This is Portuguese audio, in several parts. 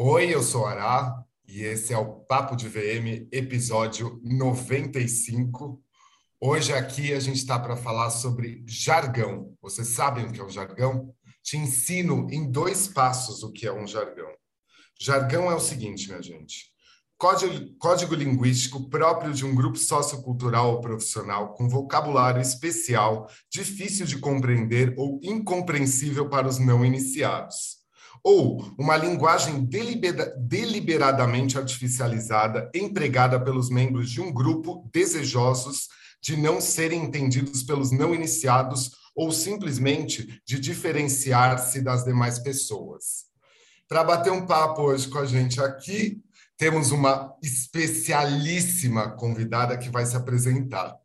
Oi, eu sou Ará e esse é o Papo de VM, episódio 95. Hoje aqui a gente está para falar sobre jargão. Vocês sabem o que é um jargão? Te ensino em dois passos o que é um jargão. Jargão é o seguinte, minha gente. Código, código linguístico próprio de um grupo sociocultural ou profissional com vocabulário especial, difícil de compreender ou incompreensível para os não iniciados ou uma linguagem delibera deliberadamente artificializada empregada pelos membros de um grupo desejosos de não serem entendidos pelos não iniciados ou simplesmente de diferenciar-se das demais pessoas. Para bater um papo hoje com a gente aqui, temos uma especialíssima convidada que vai se apresentar.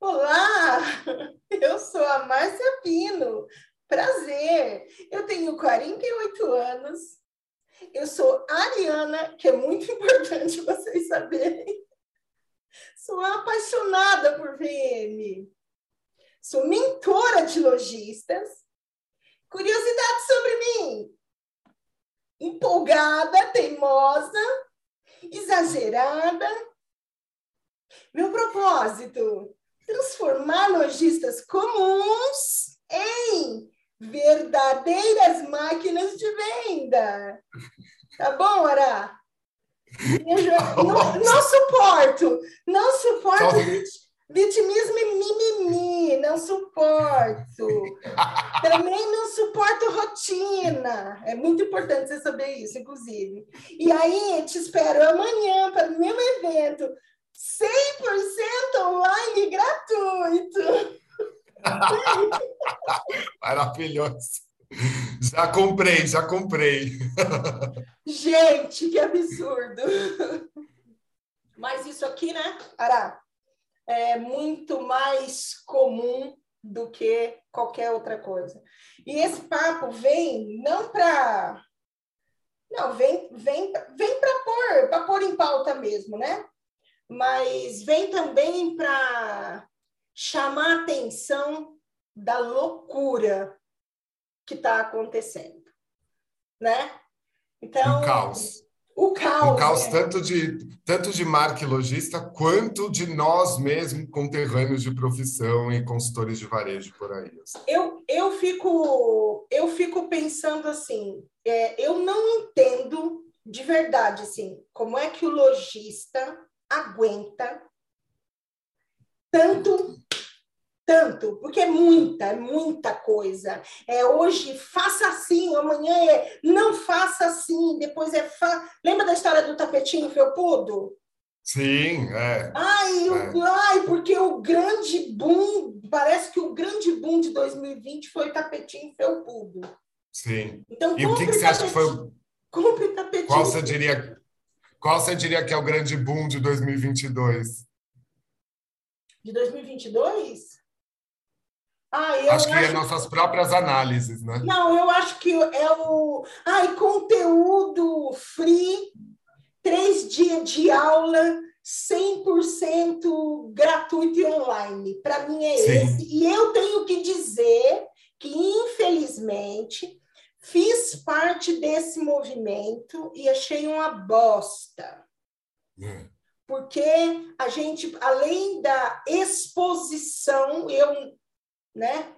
Olá, eu sou a Márcia Pino. Prazer. Eu tenho 48 anos. Eu sou ariana, que é muito importante vocês saberem. Sou apaixonada por VM. Sou mentora de lojistas. Curiosidade sobre mim. Empolgada, teimosa, exagerada. Meu propósito transformar lojistas comuns em verdadeiras máquinas de venda. Tá bom, Ara? Não, não suporto, não suporto vitimismo e mimimi, não suporto. Também não suporto rotina. É muito importante você saber isso, inclusive. E aí, te espero amanhã para o meu evento 100% online gratuito. Maravilhoso. Já comprei, já comprei. Gente, que absurdo. Mas isso aqui, né, Ará, é muito mais comum do que qualquer outra coisa. E esse papo vem não para não, vem vem vem para pôr, para pôr em pauta mesmo, né? Mas vem também para chamar a atenção da loucura que está acontecendo, né? Então, o caos. O caos. O caos é. tanto de tanto de marca e lojista quanto de nós mesmos conterrâneos de profissão e consultores de varejo por aí. Eu, eu fico eu fico pensando assim, é, eu não entendo de verdade assim, como é que o lojista aguenta tanto, tanto, porque é muita, é muita coisa. É hoje faça assim, amanhã é não faça assim, depois é fa... lembra da história do tapetinho felpudo? Sim, é. Ai, é. O, ai, porque o grande boom, parece que o grande boom de 2020 foi o tapetinho felpudo. Sim. Então, e o que, que você acha que foi o... Compre tapetinho. Qual você diria qual você diria que é o grande boom de 2022? De 2022? Ah, eu acho que é acho... é nossas próprias análises, né? Não, eu acho que é o. Ai, conteúdo free, três dias de aula, 100% gratuito e online. Para mim é Sim. esse. E eu tenho que dizer que, infelizmente, Fiz parte desse movimento e achei uma bosta. É. Porque a gente, além da exposição, eu né,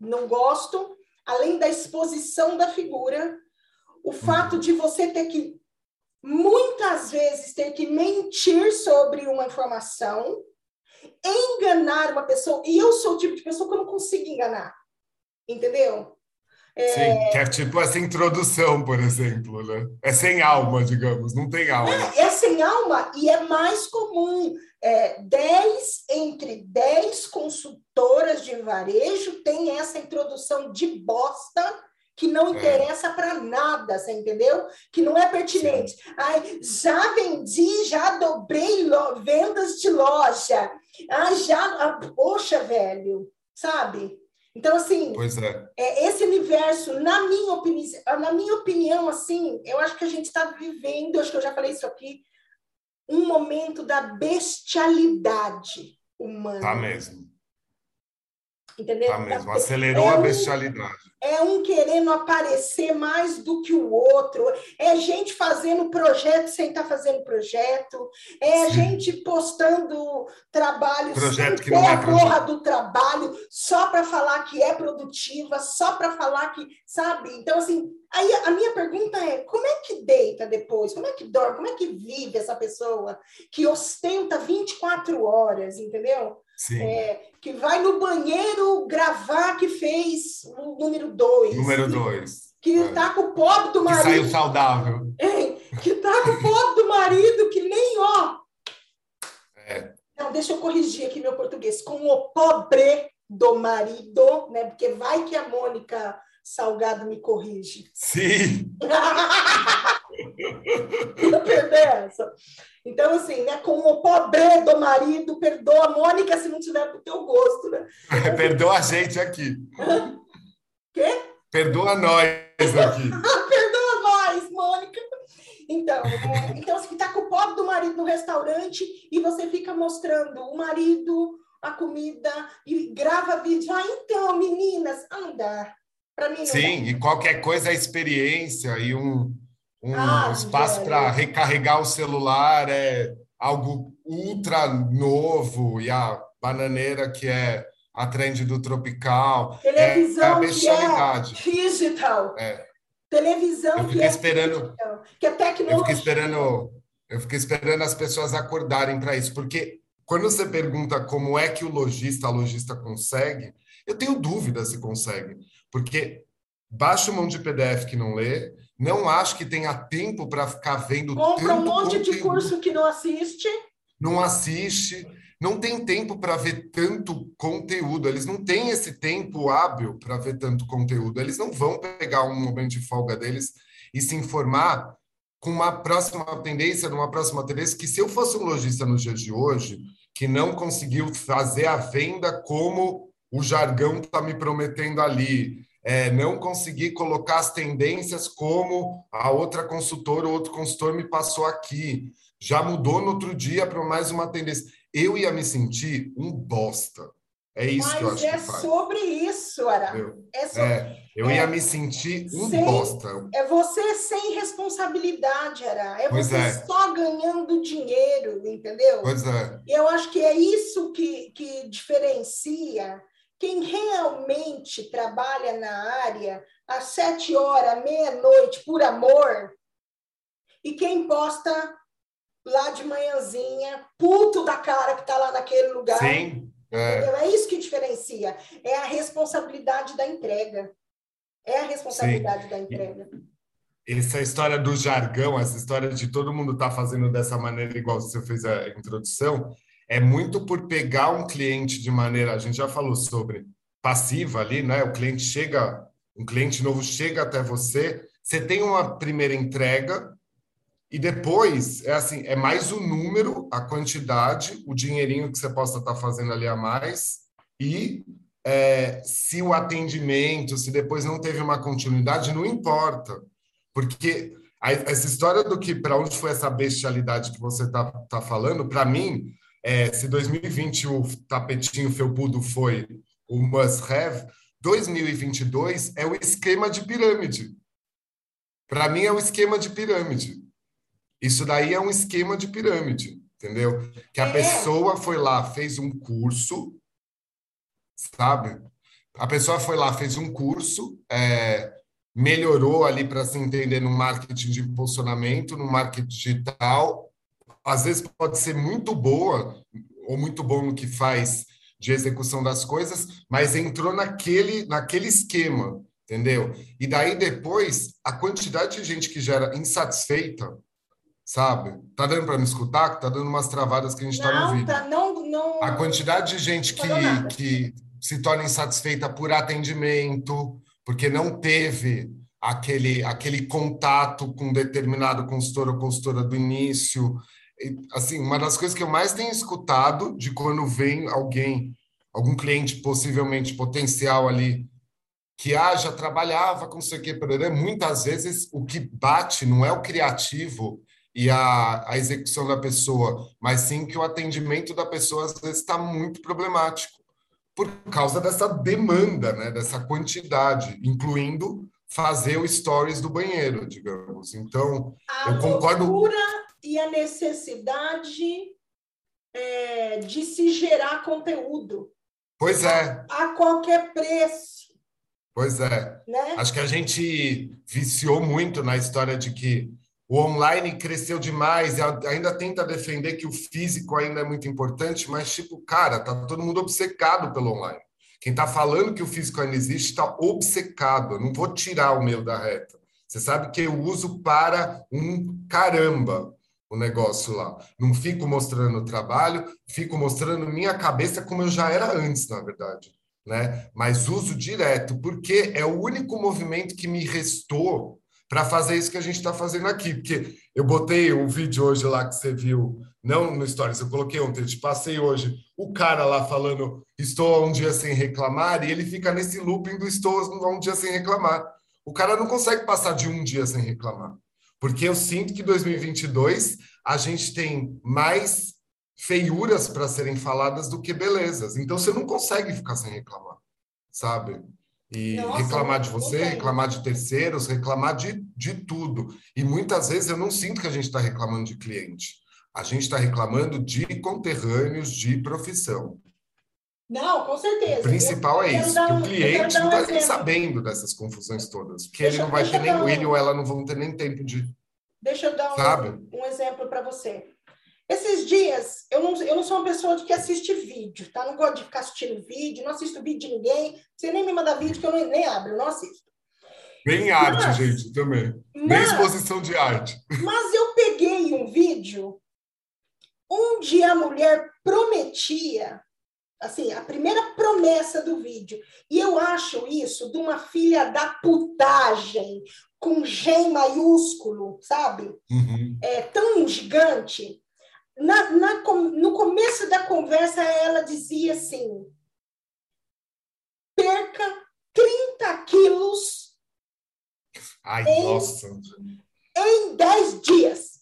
não gosto, além da exposição da figura, o fato de você ter que, muitas vezes, ter que mentir sobre uma informação, enganar uma pessoa, e eu sou o tipo de pessoa que eu não consigo enganar, entendeu? É... Sim, que é tipo essa introdução, por exemplo, né? É sem alma, digamos, não tem alma. É, é sem alma e é mais comum. É, dez, entre 10 consultoras de varejo tem essa introdução de bosta que não é. interessa é. para nada, você entendeu? Que não é pertinente. Ai, já vendi, já dobrei vendas de loja. Ah, já, ah, poxa, velho, sabe? Então, assim, é. é. esse universo, na minha, opini na minha opinião, assim, eu acho que a gente está vivendo, acho que eu já falei isso aqui, um momento da bestialidade humana. Tá mesmo. Entendeu? Tá mesmo, acelerou é a bestialidade. Um, é um querendo aparecer mais do que o outro, é gente fazendo projeto sem estar tá fazendo projeto, é Sim. gente postando trabalho projeto sem que não é a porra do trabalho, só para falar que é produtiva, só para falar que, sabe? Então, assim, aí a minha pergunta é: como é que deita depois? Como é que dorme? Como é que vive essa pessoa que ostenta 24 horas, entendeu? É, que vai no banheiro gravar que fez o número dois. Número dois. Que é. tá com o pobre do marido. Que saiu saudável. É, que tá com o pobre do marido que nem ó. É. Não, deixa eu corrigir aqui meu português. Com o pobre do marido, né? Porque vai que a Mônica Salgado me corrige. Sim. Não perder essa. Então, assim, né, com o pobre do marido, perdoa a Mônica se não tiver pro teu gosto, né? perdoa a gente aqui. Quê? Perdoa nós aqui. perdoa nós, Mônica. Então, é, então você está com o pobre do marido no restaurante e você fica mostrando o marido, a comida, e grava vídeo. Ah, então, meninas, anda. Para mim Sim, e qualquer coisa é experiência e um um ah, espaço para recarregar o celular é algo ultra novo e a bananeira que é a trend do tropical televisão é, é é digital. É. televisão eu que é esperando digital, que é tecnologia eu fiquei esperando eu fiquei esperando as pessoas acordarem para isso porque quando você pergunta como é que o lojista a lojista consegue eu tenho dúvida se consegue porque baixa um monte de PDF que não lê não acho que tenha tempo para ficar vendo Compra um monte conteúdo. de curso que não assiste. Não assiste, não tem tempo para ver tanto conteúdo. Eles não têm esse tempo hábil para ver tanto conteúdo. Eles não vão pegar um momento de folga deles e se informar com uma próxima tendência, numa próxima tendência, que se eu fosse um lojista nos dias de hoje, que não conseguiu fazer a venda como o jargão está me prometendo ali, é, não conseguir colocar as tendências como a outra consultora, outro consultor me passou aqui. Já mudou no outro dia para mais uma tendência. Eu ia me sentir um bosta. É isso Mas que eu acho é sobre isso, Ara. Eu, é, sobre, é, eu é, ia me sentir um sem, bosta. É você sem responsabilidade, Ara. É pois você é. só ganhando dinheiro, entendeu? Pois é. E eu acho que é isso que, que diferencia quem realmente trabalha na área às sete horas, meia-noite, por amor, e quem posta lá de manhãzinha, puto da cara que está lá naquele lugar. Sim. É. é isso que diferencia. É a responsabilidade da entrega. É a responsabilidade Sim. da entrega. Essa história do jargão, essa história de todo mundo estar tá fazendo dessa maneira, igual você fez a introdução, é muito por pegar um cliente de maneira, a gente já falou sobre passiva ali, né? O cliente chega, um cliente novo chega até você, você tem uma primeira entrega e depois é assim, é mais o número, a quantidade, o dinheirinho que você possa estar fazendo ali a mais e é, se o atendimento, se depois não teve uma continuidade, não importa, porque a, essa história do que para onde foi essa bestialidade que você está tá falando, para mim é, se 2020 o tapetinho felpudo foi o must have, 2022 é o esquema de pirâmide. Para mim é o esquema de pirâmide. Isso daí é um esquema de pirâmide, entendeu? Que a é. pessoa foi lá, fez um curso, sabe? A pessoa foi lá, fez um curso, é, melhorou ali para se entender no marketing de impulsionamento, no marketing digital, às vezes pode ser muito boa ou muito bom no que faz de execução das coisas, mas entrou naquele, naquele esquema, entendeu? E daí depois, a quantidade de gente que gera insatisfeita, sabe? Tá dando para me escutar? Tá dando umas travadas que a gente está no vídeo. Tá, não, não. A quantidade de gente que, que se torna insatisfeita por atendimento, porque não teve aquele, aquele contato com determinado consultor ou consultora do início, assim, uma das coisas que eu mais tenho escutado de quando vem alguém, algum cliente possivelmente potencial ali, que ah, já trabalhava com isso aqui, muitas vezes o que bate não é o criativo e a, a execução da pessoa, mas sim que o atendimento da pessoa às vezes está muito problemático. por causa dessa demanda, né, dessa quantidade, incluindo fazer o stories do banheiro, digamos. Então, a eu concordo. A e a necessidade é, de se gerar conteúdo. Pois é. A, qualquer preço. Pois é. Né? Acho que a gente viciou muito na história de que o online cresceu demais, e ainda tenta defender que o físico ainda é muito importante, mas, tipo, cara, tá todo mundo obcecado pelo online. Quem está falando que o físico ainda existe está obcecado. Eu não vou tirar o meu da reta. Você sabe que eu uso para um caramba o negócio lá. Não fico mostrando o trabalho, fico mostrando minha cabeça como eu já era antes, na verdade. Né? Mas uso direto, porque é o único movimento que me restou para fazer isso que a gente está fazendo aqui. Porque eu botei o vídeo hoje lá que você viu, não no Stories, eu coloquei ontem, eu te passei hoje o cara lá falando estou há um dia sem reclamar, e ele fica nesse looping do estou há um dia sem reclamar. O cara não consegue passar de um dia sem reclamar. Porque eu sinto que 2022 a gente tem mais feiuras para serem faladas do que belezas. Então você não consegue ficar sem reclamar, sabe? E Nossa, reclamar de você, reclamar de terceiros, reclamar de, de tudo. E muitas vezes eu não sinto que a gente está reclamando de cliente. A gente está reclamando de conterrâneos de profissão. Não, com certeza. O principal eu, é isso, que um, o cliente não está um sabendo dessas confusões todas. Porque deixa, ele não vai ter nem, um... ele ou ela não vão ter nem tempo de. Deixa eu dar um, um exemplo para você. Esses dias, eu não, eu não sou uma pessoa que assiste vídeo, tá? Não gosto de ficar assistindo vídeo, não assisto vídeo de ninguém. Você nem me manda vídeo que eu não, nem abro, eu não assisto. Nem arte, mas, gente, também. Mas, nem exposição de arte. Mas eu peguei um vídeo onde a mulher prometia, assim, a primeira promessa do vídeo. E eu acho isso de uma filha da putagem, com G maiúsculo, sabe? Uhum. É tão gigante na, na, no começo da conversa, ela dizia assim: perca 30 quilos Ai, em, nossa. em 10 dias.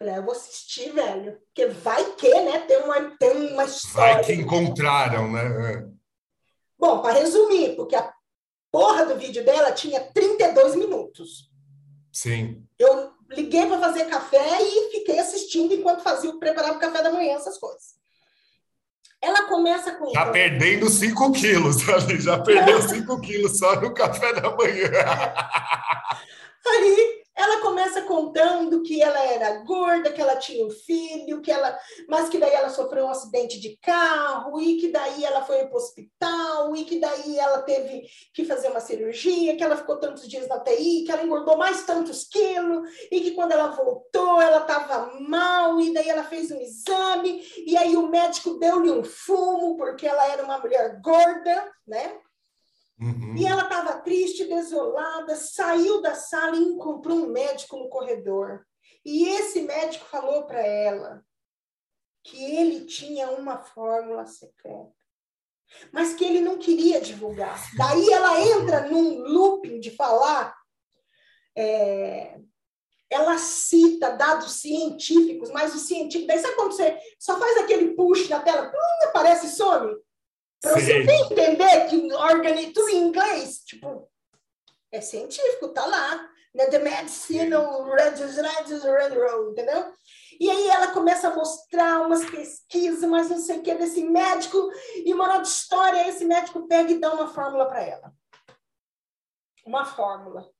Falei, eu vou assistir, velho, porque vai que, né? Tem uma, tem uma história. Vai que encontraram, né? É. Bom, para resumir, porque a porra do vídeo dela tinha 32 minutos. Sim. Eu liguei para fazer café e fiquei assistindo enquanto fazia preparava o café da manhã, essas coisas. Ela começa com. Já perdendo 5 quilos ali, já perdeu 5 quilos só no café da manhã. Aí ela começa contando que ela era gorda, que ela tinha um filho, que ela, mas que daí ela sofreu um acidente de carro e que daí ela foi para o hospital e que daí ela teve que fazer uma cirurgia, que ela ficou tantos dias na TI, que ela engordou mais tantos quilos e que quando ela voltou ela estava mal e daí ela fez um exame e aí o médico deu-lhe um fumo porque ela era uma mulher gorda, né? Uhum. E ela estava triste, desolada, saiu da sala e encontrou um médico no corredor. E esse médico falou para ela que ele tinha uma fórmula secreta, mas que ele não queria divulgar. Daí ela entra num looping de falar. É, ela cita dados científicos, mas o científico. Daí sabe quando você só faz aquele push na tela, hum, aparece e some? Para você entender que organismo, tudo em inglês, tipo, é científico, tá lá. Né? The Medicinal Road, entendeu? E aí ela começa a mostrar umas pesquisas, mas não sei o que, desse médico, e moral de história, esse médico pega e dá uma fórmula para ela. Uma fórmula.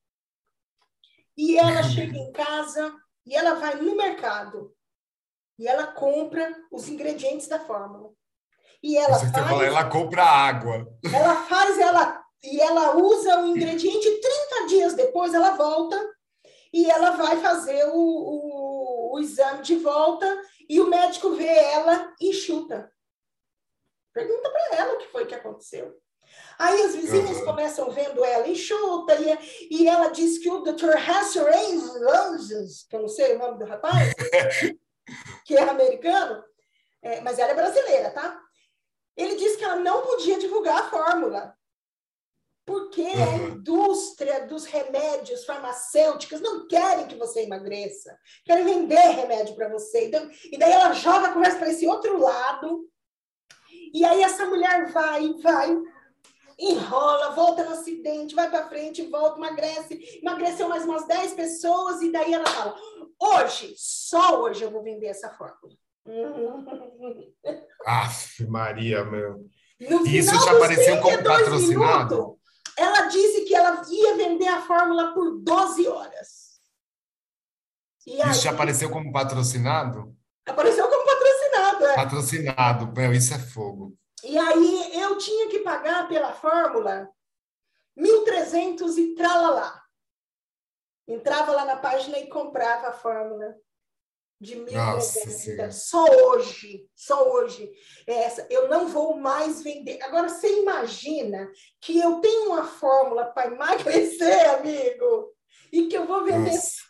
E ela chega em casa e ela vai no mercado e ela compra os ingredientes da fórmula. E ela Você faz, ela compra água. Ela faz, ela e ela usa o ingrediente 30 dias depois ela volta e ela vai fazer o, o, o exame de volta e o médico vê ela e chuta. Pergunta para ela o que foi que aconteceu. Aí as vizinhas uhum. começam vendo ela enxuta, e, e ela diz que o Dr. Hasser Roses, que eu não sei o nome do rapaz, que é americano, é, mas ela é brasileira, tá? Ele disse que ela não podia divulgar a fórmula, porque a indústria dos remédios farmacêuticos não querem que você emagreça, querem vender remédio para você. Então, e daí ela joga a conversa para esse outro lado, E aí essa mulher vai, vai, enrola, volta no acidente, vai para frente, volta, emagrece, emagreceu mais umas 10 pessoas, e daí ela fala: hoje, só hoje eu vou vender essa fórmula. Aff, Maria, meu. No Isso já apareceu como patrocinado? Minutos, ela disse que ela ia vender a fórmula por 12 horas. E isso aí, já apareceu como patrocinado? Apareceu como patrocinado, é. Patrocinado, meu, isso é fogo. E aí eu tinha que pagar pela fórmula 1.300 e tralalá. Entrava lá na página e comprava a fórmula de 1.300. Só hoje, só hoje. Essa, eu não vou mais vender. Agora, você imagina que eu tenho uma fórmula para emagrecer, amigo? e que eu vou vender hoje.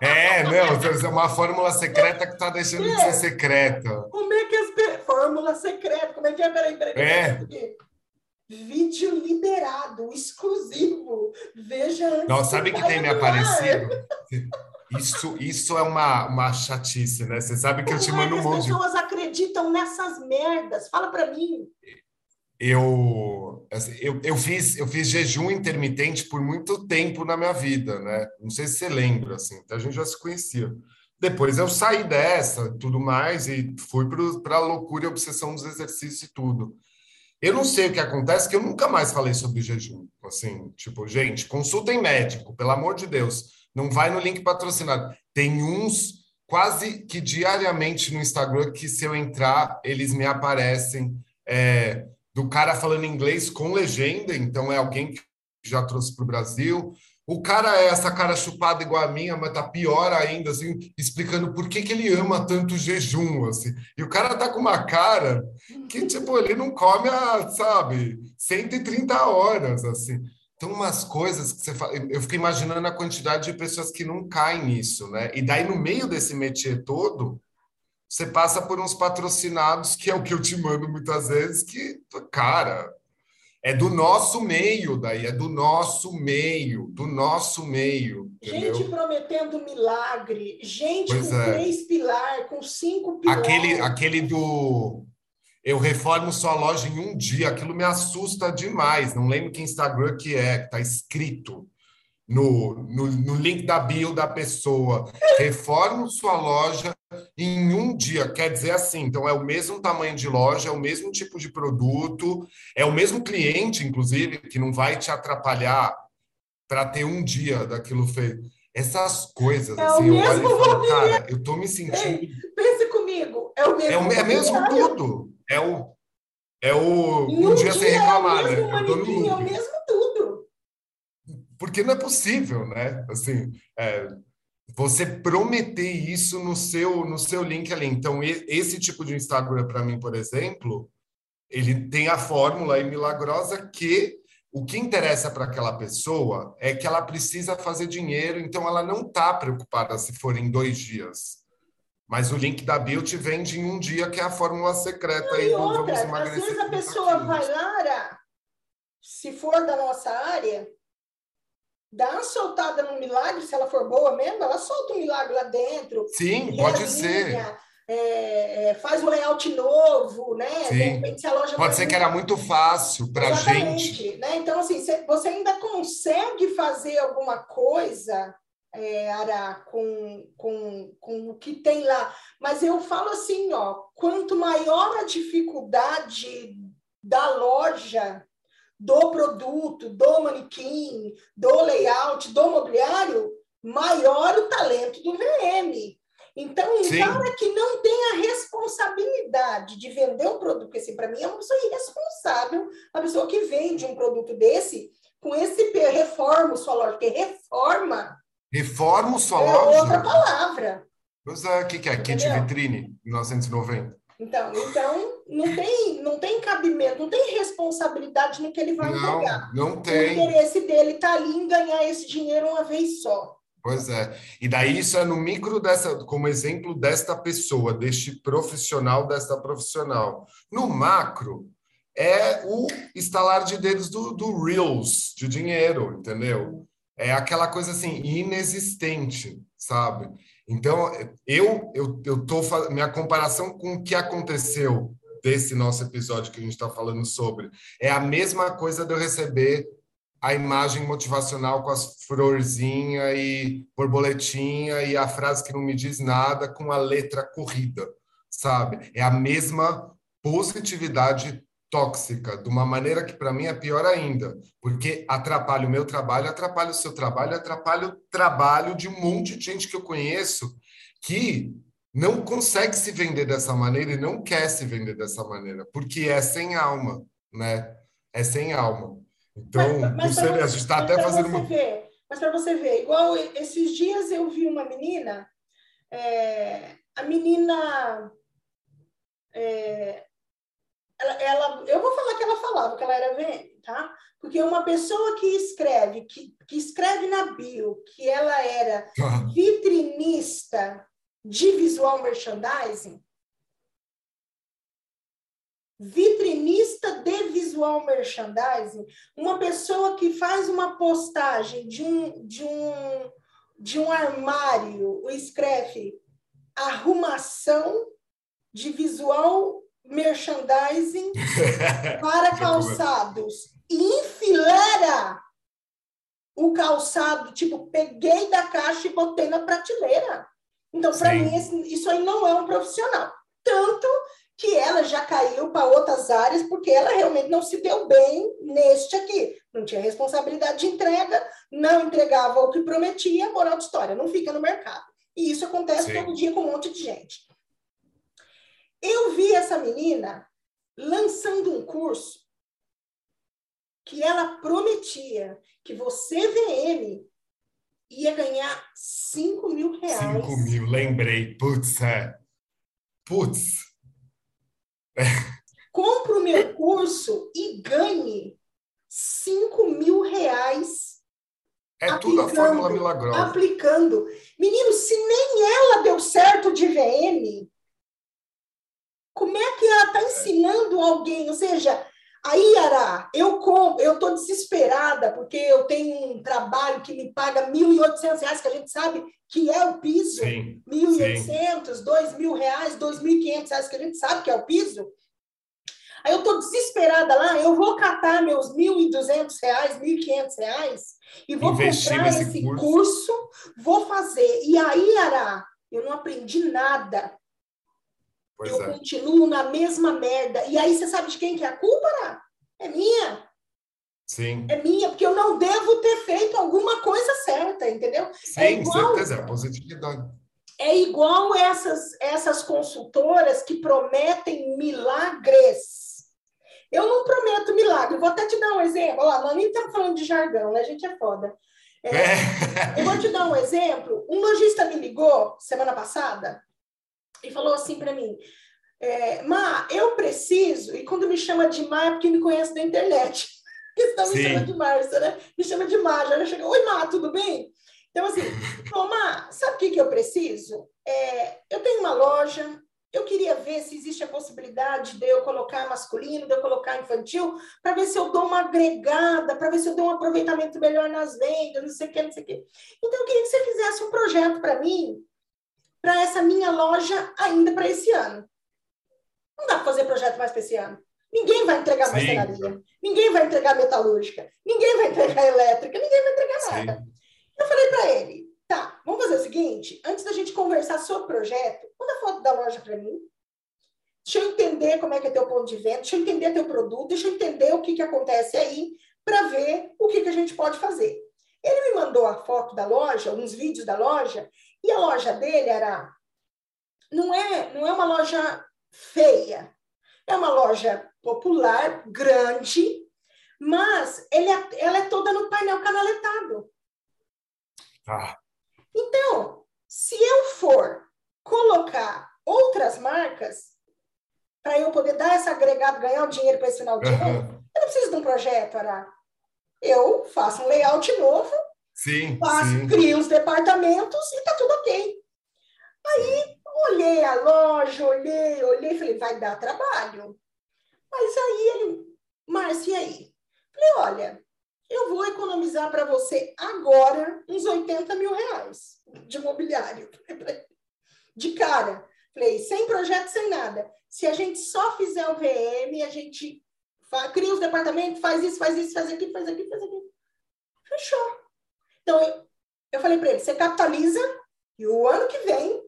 É, não, é uma fórmula secreta que está deixando é. de ser secreta. Como é que as fórmula secreta, como é que é? Peraí, peraí, peraí. É. Vídeo liberado, exclusivo. Veja antes. Não, sabe que tem me aparecido? Isso, isso é uma, uma chatice, né? Você sabe que eu te mando é um monte. As pessoas acreditam nessas merdas. Fala para mim eu, assim, eu, eu, fiz, eu fiz jejum intermitente por muito tempo na minha vida, né? Não sei se você lembra, assim, a gente já se conhecia. Depois eu saí dessa, tudo mais, e fui para a loucura e obsessão dos exercícios e tudo. Eu não sei o que acontece, que eu nunca mais falei sobre jejum. Assim, tipo, gente, consultem médico, pelo amor de Deus. Não vai no link patrocinado. Tem uns quase que diariamente no Instagram que se eu entrar, eles me aparecem. É, do cara falando inglês com legenda, então é alguém que já trouxe para o Brasil. O cara é essa cara chupada igual a minha, mas tá pior ainda, assim, explicando por que, que ele ama tanto jejum, assim. E o cara tá com uma cara que, tipo, ele não come há, sabe, 130 horas, assim. Então, umas coisas que você fala... Eu fico imaginando a quantidade de pessoas que não caem nisso, né? E daí, no meio desse métier todo, você passa por uns patrocinados, que é o que eu te mando muitas vezes, que, cara, é do nosso meio, daí, é do nosso meio, do nosso meio. Entendeu? Gente prometendo milagre, gente pois com é. três pilares, com cinco pilares. Aquele, aquele do. Eu reformo sua loja em um dia, aquilo me assusta demais. Não lembro que Instagram que é, que está escrito no, no, no, link da bio da pessoa. Reformo sua loja em um dia. Quer dizer assim, então é o mesmo tamanho de loja, é o mesmo tipo de produto, é o mesmo cliente, inclusive, que não vai te atrapalhar para ter um dia daquilo feito. Essas coisas, é assim, eu olho e falo, cara, eu tô me sentindo. Ei, pense comigo, é o mesmo. É, o, é mesmo tudo. É o. É o. Um, um dia, dia sem reclamar, é né? Eu tô no é o mesmo porque não é possível, né? Assim, é, você prometer isso no seu no seu link ali. Então, esse tipo de Instagram para mim, por exemplo, ele tem a fórmula milagrosa que o que interessa para aquela pessoa é que ela precisa fazer dinheiro, então ela não está preocupada se for em dois dias. Mas o link da Bio te vende em um dia, que é a fórmula secreta. Não, e outra, às vezes a pessoa vai lá, se for da nossa área, dá uma soltada no milagre, se ela for boa mesmo, ela solta um milagre lá dentro. Sim, pode ser. É, é, faz um layout novo, né? Sim. Repente, pode ser que era muito fácil para a gente. Né? Então, assim, você ainda consegue fazer alguma coisa, é, Ara, com, com, com o que tem lá. Mas eu falo assim, ó, quanto maior a dificuldade da loja, do produto, do manequim, do layout, do mobiliário, maior o talento do VM. Então, um Sim. cara que não tem a responsabilidade de vender um produto, porque assim, para mim é uma pessoa irresponsável, a pessoa que vende um produto desse, com esse reforma sua loja, porque reforma. Reforma sua é loja? É outra palavra. Pois é, o que, que é? Kit vitrine, 1990. Então, então não tem, não tem cabimento, não tem responsabilidade no que ele vai não, entregar. Não tem. O interesse dele está ali em ganhar esse dinheiro uma vez só. Pois é. E daí isso é no micro dessa, como exemplo desta pessoa, deste profissional, desta profissional. No macro, é o estalar de dedos do, do Reels, de dinheiro, entendeu? É aquela coisa assim, inexistente, sabe? Então, eu eu eu tô minha comparação com o que aconteceu desse nosso episódio que a gente está falando sobre. É a mesma coisa de eu receber a imagem motivacional com as florzinhas e borboletinha e a frase que não me diz nada com a letra corrida, sabe? É a mesma positividade tóxica, de uma maneira que para mim é pior ainda, porque atrapalha o meu trabalho, atrapalha o seu trabalho, atrapalha o trabalho de um monte de gente que eu conheço que não consegue se vender dessa maneira e não quer se vender dessa maneira, porque é sem alma, né? É sem alma. Então, mas, mas você, a gente está até fazendo uma... Ver, mas para você ver, igual esses dias eu vi uma menina, é, a menina é, ela, ela, eu vou falar que ela falava que ela era VM, tá? Porque uma pessoa que escreve, que, que escreve na bio que ela era tá. vitrinista de visual merchandising, vitrinista de visual merchandising, uma pessoa que faz uma postagem de um, de um, de um armário, escreve arrumação de visual merchandising para calçados e enfileira o calçado, tipo, peguei da caixa e botei na prateleira. Então, para mim, isso aí não é um profissional. Tanto que ela já caiu para outras áreas, porque ela realmente não se deu bem neste aqui. Não tinha responsabilidade de entrega, não entregava o que prometia, moral de história, não fica no mercado. E isso acontece Sim. todo dia com um monte de gente. Eu vi essa menina lançando um curso que ela prometia que você, VM, ia ganhar 5 mil reais. 5 mil, lembrei. Putz, é. Putz. Compre o meu curso e ganhe 5 mil reais. É tudo a fórmula milagrosa. Aplicando. Menino, se nem ela deu certo de VM, como é que ela está ensinando alguém? Ou seja, aí, Ara, eu eu estou desesperada porque eu tenho um trabalho que me paga R$ 1.800, que a gente sabe que é o piso. R$ 1.800, R$ 2.000, R$ 2.500, que a gente sabe que é o piso. Aí eu estou desesperada lá, eu vou catar meus R$ 1.200, R$ 1.500 e vou Investir comprar esse curso. curso, vou fazer. E aí, Ara, eu não aprendi nada. Pois eu é. continuo na mesma merda. E aí você sabe de quem que é a culpa, né? É minha. Sim. É minha, porque eu não devo ter feito alguma coisa certa, entendeu? Sim, é igual, certeza, é positividade. É igual essas, essas consultoras que prometem milagres. Eu não prometo milagre. Vou até te dar um exemplo. Olha lá, nós nem estamos falando de jargão, né? A gente é foda. É, é. Eu vou te dar um exemplo. Um lojista me ligou semana passada e falou assim para mim: é, Má, eu preciso, e quando me chama de Má é porque me conhece da internet. Então me chama de Márcia, né? Me chama de Má, já chega, oi Má, tudo bem? Então, assim, falou, Má, sabe o que, que eu preciso? É, eu tenho uma loja, eu queria ver se existe a possibilidade de eu colocar masculino, de eu colocar infantil, para ver se eu dou uma agregada, para ver se eu dou um aproveitamento melhor nas vendas, não sei o que, não sei o que. Então, eu queria que você fizesse um projeto para mim, para essa minha loja ainda para esse ano. Não dá para fazer projeto mais para esse ano. Ninguém vai entregar mais ninguém vai entregar metalúrgica, ninguém vai entregar elétrica, ninguém vai entregar Sim. nada. Eu falei para ele, tá, vamos fazer o seguinte, antes da gente conversar sobre o projeto, manda foto da loja para mim, deixa eu entender como é que é teu ponto de venda, deixa eu entender teu produto, deixa eu entender o que, que acontece aí, para ver o que, que a gente pode fazer. Ele me mandou a foto da loja, uns vídeos da loja, e a loja dele era não é, não é uma loja feia. É uma loja popular, grande, mas ele é, ela é toda no painel canaletado. Ah. Então, se eu for colocar outras marcas para eu poder dar esse agregado, ganhar o dinheiro para esse final de ano, uhum. eu não preciso de um projeto, Ará. Eu faço um layout novo, Sim, faço, sim. crio os departamentos e tá tudo ok. Aí olhei a loja, olhei, olhei, falei, vai dar trabalho. Mas aí ele, Márcia, e aí? Falei, olha, eu vou economizar para você agora uns 80 mil reais de mobiliário. De cara. Falei, sem projeto, sem nada. Se a gente só fizer o VM, a gente cria os departamentos, faz isso, faz isso, faz aquilo, faz aquilo, faz aquilo. Fechou. Então, eu, eu falei para ele, você capitaliza e o ano que vem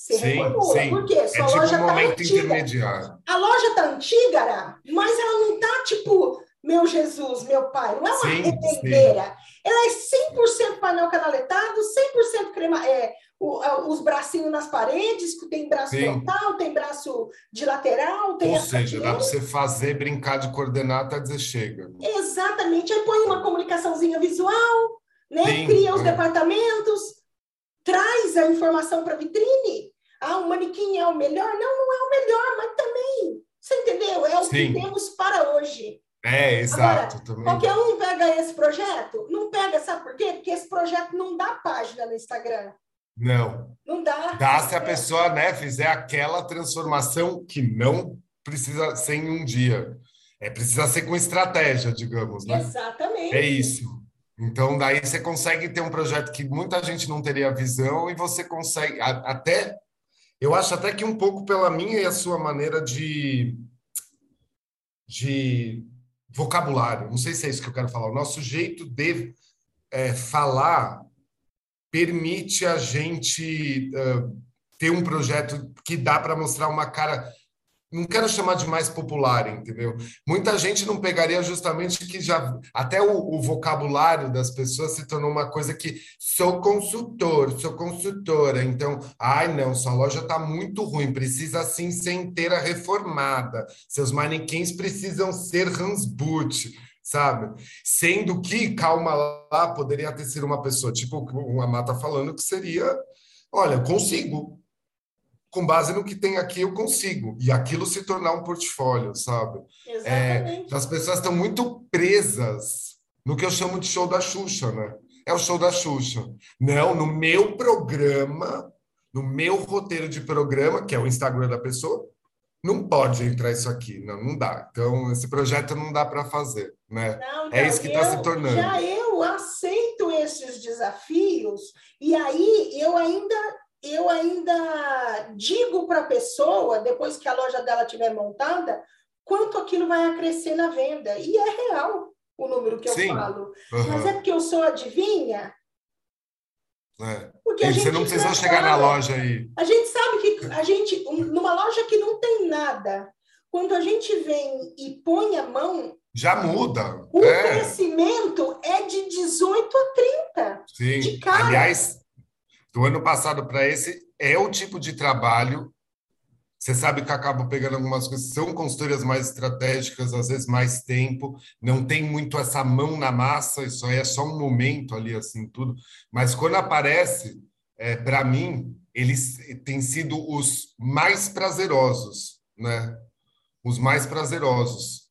você sim, reformula. Sim. Por quê? Sua é tipo loja um tá antiga. A loja tá antiga, mas ela não tá, tipo, meu Jesus, meu pai. Não é uma retendeira. Ela é 100% painel canaletado, 100% crema, é, o, os bracinhos nas paredes, tem braço Sim. frontal, tem braço de lateral, tem Ou seja, dá para você fazer, brincar de coordenada até dizer chega. Exatamente. Aí põe uma comunicaçãozinha visual, né? Sim, cria os é. departamentos, traz a informação para a vitrine. Ah, o manequim é o melhor? Não, não é o melhor, mas também, você entendeu? É o Sim. que temos para hoje. É, exato. Agora, qualquer um pega esse projeto? Não pega, sabe por quê? Porque esse projeto não dá página no Instagram. Não. Não dá. Dá se a pessoa né, fizer aquela transformação que não precisa ser em um dia. É precisa ser com estratégia, digamos, né? Exatamente. É isso. Então, daí você consegue ter um projeto que muita gente não teria visão e você consegue até eu acho até que um pouco pela minha e a sua maneira de de vocabulário. Não sei se é isso que eu quero falar. O nosso jeito de é, falar permite a gente uh, ter um projeto que dá para mostrar uma cara. Não quero chamar de mais popular, entendeu? Muita gente não pegaria justamente que já até o, o vocabulário das pessoas se tornou uma coisa que sou consultor, sou consultora, então, ai não, sua loja está muito ruim, precisa sim ser inteira reformada, seus manequins precisam ser Hansboot sabe? Sendo que, calma lá, poderia ter sido uma pessoa, tipo o Amá tá falando, que seria, olha, consigo. Com base no que tem aqui, eu consigo. E aquilo se tornar um portfólio, sabe? Exatamente. É, as pessoas estão muito presas no que eu chamo de show da Xuxa, né? É o show da Xuxa. Não, no meu programa, no meu roteiro de programa, que é o Instagram da pessoa, não pode entrar isso aqui, não, não dá. Então, esse projeto não dá para fazer, né? Não, é isso que está se tornando. Já eu aceito esses desafios e aí eu ainda eu ainda digo para a pessoa, depois que a loja dela estiver montada, quanto aquilo vai acrescer na venda. E é real o número que Sim. eu falo. Uhum. Mas é porque eu sou adivinha? É. Porque a gente você não precisa chegar na loja aí. A gente sabe que a gente, numa loja que não tem nada, quando a gente vem e põe a mão. Já muda. O é. crescimento é de 18 a 30. Sim. De cara. Aliás, do ano passado para esse, é o tipo de trabalho você sabe que acaba pegando algumas coisas, são consultorias mais estratégicas, às vezes mais tempo, não tem muito essa mão na massa, isso aí é só um momento ali, assim, tudo. Mas quando aparece, é, para mim, eles têm sido os mais prazerosos, né? Os mais prazerosos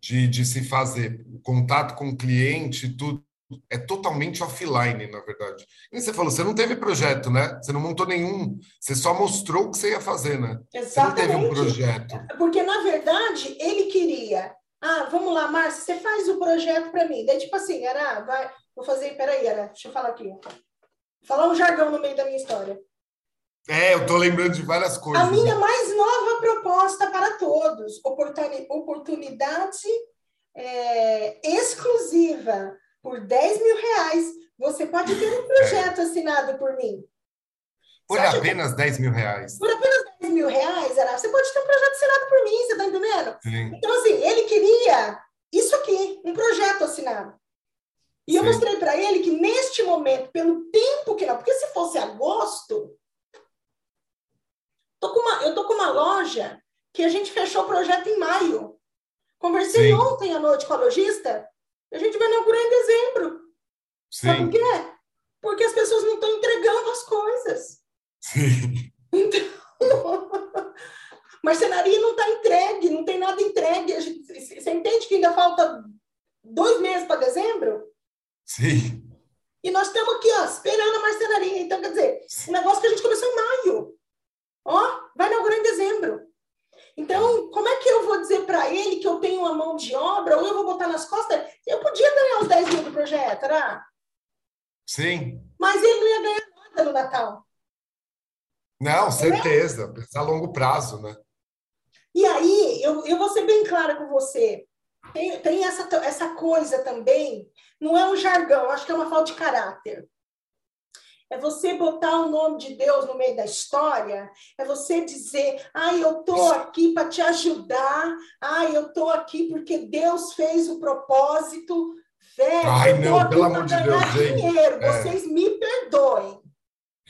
de, de se fazer. O contato com o cliente, tudo é totalmente offline, na verdade. E você falou, você não teve projeto, né? Você não montou nenhum, você só mostrou o que você ia fazer, né? Exatamente. Você não teve um projeto. Porque, na verdade, ele queria. Ah, vamos lá, Márcia, você faz o projeto para mim. Daí, tipo assim, era, vai, vou fazer, peraí, era, deixa eu falar aqui. Vou falar um jargão no meio da minha história. É, eu tô lembrando de várias coisas. A minha mais nova proposta para todos, oportunidade é, exclusiva por 10 mil reais, você pode ter um projeto assinado por mim. Por você apenas que... 10 mil reais. Por apenas 10 mil reais, era, você pode ter um projeto assinado por mim, você tá entendendo? Sim. Então, assim, ele queria isso aqui, um projeto assinado. E Sim. eu mostrei para ele que neste momento, pelo tempo que não, porque se fosse agosto, tô uma, eu tô com uma loja que a gente fechou o projeto em maio. Conversei Sim. ontem à noite com a lojista, a gente vai inaugurar em dezembro. Sim. Sabe por quê? Porque as pessoas não estão entregando as coisas. Sim. Então, marcenaria não está entregue, não tem nada entregue. Gente, você entende que ainda falta dois meses para dezembro? Sim. E nós estamos aqui, ó, esperando a marcenaria. Então, quer dizer, o negócio que a gente começou em maio. Ó, vai inaugurar em dezembro. Então, como é que eu vou dizer para ele que eu tenho uma mão de obra ou eu vou botar nas costas? Eu podia ganhar os 10 mil do projeto, era? Sim. Mas ele não ia ganhar nada no Natal. Não, certeza. Pensar a longo prazo, né? E aí, eu, eu vou ser bem clara com você. Tem, tem essa, essa coisa também, não é um jargão, acho que é uma falta de caráter. É você botar o nome de Deus no meio da história, é você dizer, ai, eu tô aqui para te ajudar, ai, eu tô aqui porque Deus fez o propósito. Velho, ai, não, pelo amor de Deus, dinheiro, é. vocês me perdoem.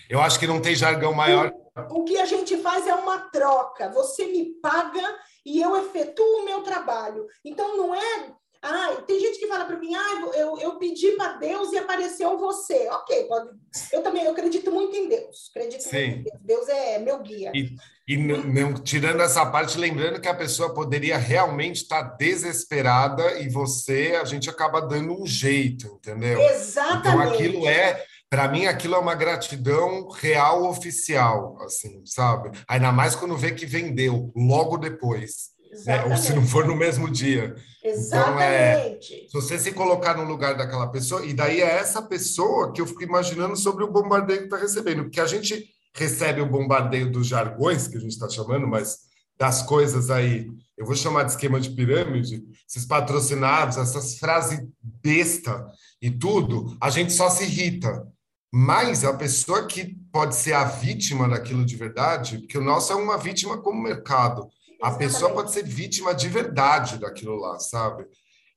Eu acho que não tem jargão maior. O que a gente faz é uma troca. Você me paga e eu efetuo o meu trabalho. Então, não é ah, tem gente que fala para mim, ah, eu, eu pedi para Deus e apareceu você. Ok, pode. Eu também eu acredito muito em Deus. Acredito Sim. muito em Deus. Deus é meu guia. E, e não, tirando essa parte, lembrando que a pessoa poderia realmente estar desesperada e você, a gente acaba dando um jeito, entendeu? Exatamente. Então aquilo é para mim aquilo é uma gratidão real oficial, assim, sabe? Ainda mais quando vê que vendeu logo depois. Né? Ou se não for no mesmo dia. Exatamente. Então, é, se você se colocar no lugar daquela pessoa, e daí é essa pessoa que eu fico imaginando sobre o bombardeio que está recebendo, porque a gente recebe o bombardeio dos jargões, que a gente está chamando, mas das coisas aí, eu vou chamar de esquema de pirâmide, esses patrocinados, essas frases besta e tudo, a gente só se irrita. Mas a pessoa que pode ser a vítima daquilo de verdade, porque o nosso é uma vítima como mercado. A pessoa pode ser vítima de verdade daquilo lá, sabe?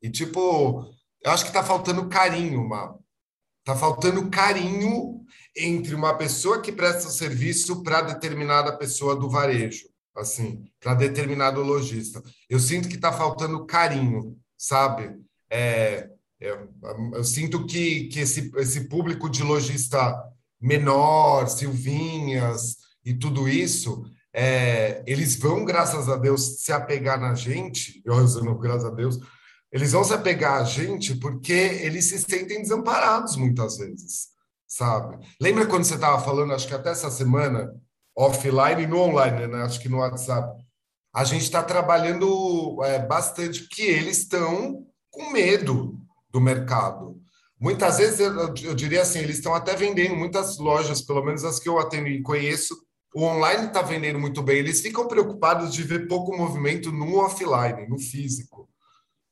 E, tipo, eu acho que tá faltando carinho, uma Tá faltando carinho entre uma pessoa que presta serviço para determinada pessoa do varejo, assim, para determinado lojista. Eu sinto que está faltando carinho, sabe? É, é, eu sinto que, que esse, esse público de lojista menor, Silvinhas e tudo isso, é, eles vão, graças a Deus, se apegar na gente, eu usando graças a Deus, eles vão se apegar a gente porque eles se sentem desamparados muitas vezes, sabe? Lembra quando você estava falando, acho que até essa semana, offline e no online, né? Acho que no WhatsApp. A gente está trabalhando é, bastante porque eles estão com medo do mercado. Muitas vezes, eu, eu diria assim, eles estão até vendendo muitas lojas, pelo menos as que eu atendo e conheço, o online está vendendo muito bem, eles ficam preocupados de ver pouco movimento no offline, no físico,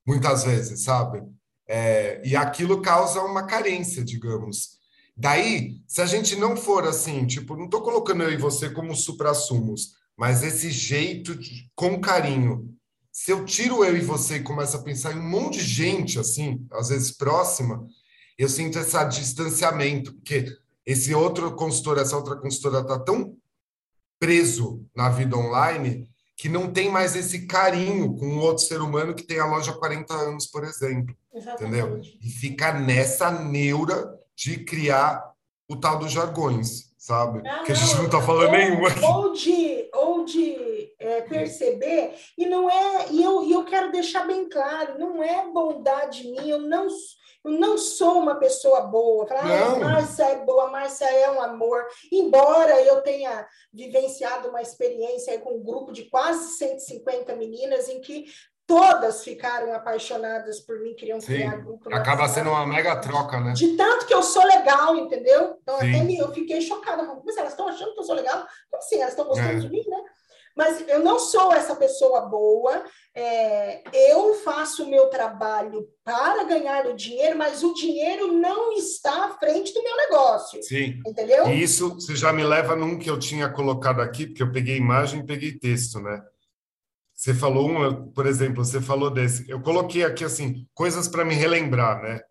muitas vezes, sabe? É, e aquilo causa uma carência, digamos. Daí, se a gente não for assim, tipo, não estou colocando eu e você como supra-sumos, mas esse jeito de, com carinho. Se eu tiro eu e você e começo a pensar em um monte de gente, assim, às vezes próxima, eu sinto esse distanciamento, porque esse outro consultor, essa outra consultora está tão preso na vida online que não tem mais esse carinho com outro ser humano que tem a loja há 40 anos, por exemplo. Exatamente. Entendeu? E fica nessa neura de criar o tal dos jargões, sabe? Ah, que a gente não está falando ou, nenhum aqui. Ou de, ou de é, perceber, e não é, e eu, e eu quero deixar bem claro, não é bondade minha, eu não não sou uma pessoa boa. Falar, ah, Márcia é boa, Márcia é um amor. Embora eu tenha vivenciado uma experiência com um grupo de quase 150 meninas em que todas ficaram apaixonadas por mim, queriam Sim. criar grupo. Acaba sendo uma mega troca, né? De tanto que eu sou legal, entendeu? Então, Sim. até me, eu fiquei chocada. Como assim? Elas estão achando que eu sou legal? Como assim? Elas estão gostando é. de mim, né? Mas eu não sou essa pessoa boa. É, eu faço o meu trabalho para ganhar o dinheiro, mas o dinheiro não está à frente do meu negócio. Sim. Entendeu? E isso você já me leva num que eu tinha colocado aqui, porque eu peguei imagem e peguei texto, né? Você falou um, por exemplo, você falou desse. Eu coloquei aqui assim, coisas para me relembrar, né?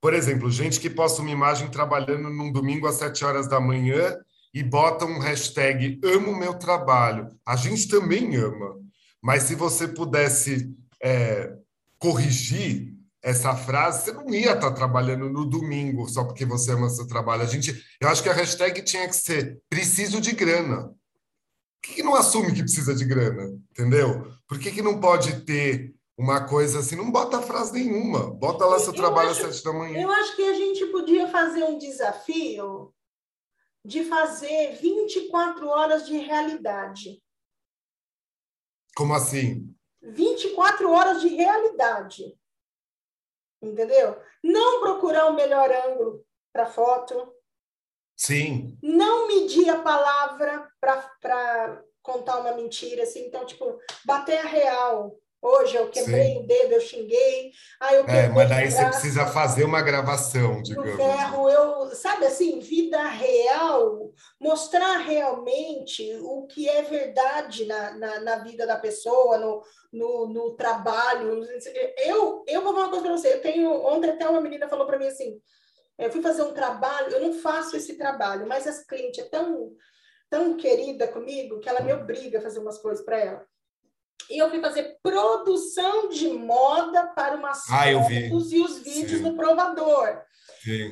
Por exemplo, gente que posta uma imagem trabalhando num domingo às sete horas da manhã e bota um hashtag amo meu trabalho. A gente também ama. Mas se você pudesse é, corrigir essa frase, você não ia estar trabalhando no domingo só porque você ama seu trabalho. A gente, eu acho que a hashtag tinha que ser preciso de grana. Por que, que não assume que precisa de grana? Entendeu? Por que, que não pode ter uma coisa assim? Não bota frase nenhuma. Bota lá seu eu trabalho acho, às sete da manhã. Eu acho que a gente podia fazer um desafio de fazer 24 horas de realidade. Como assim? 24 horas de realidade. Entendeu? Não procurar o melhor ângulo para foto. Sim. Não medir a palavra para contar uma mentira, assim. Então, tipo, bater a real. Hoje eu quebrei Sim. o dedo, eu xinguei. Aí eu é, mas daí você precisa fazer uma gravação, digamos. No ferro, eu, sabe assim, vida real, mostrar realmente o que é verdade na, na, na vida da pessoa, no, no, no, trabalho. Eu, eu vou falar uma coisa para você. Eu tenho, ontem até uma menina falou para mim assim: eu fui fazer um trabalho, eu não faço esse trabalho, mas essa cliente é tão, tão querida comigo que ela me obriga a fazer umas coisas para ela eu fui fazer produção de moda para umas ah, fotos e os vídeos Sim. no provador.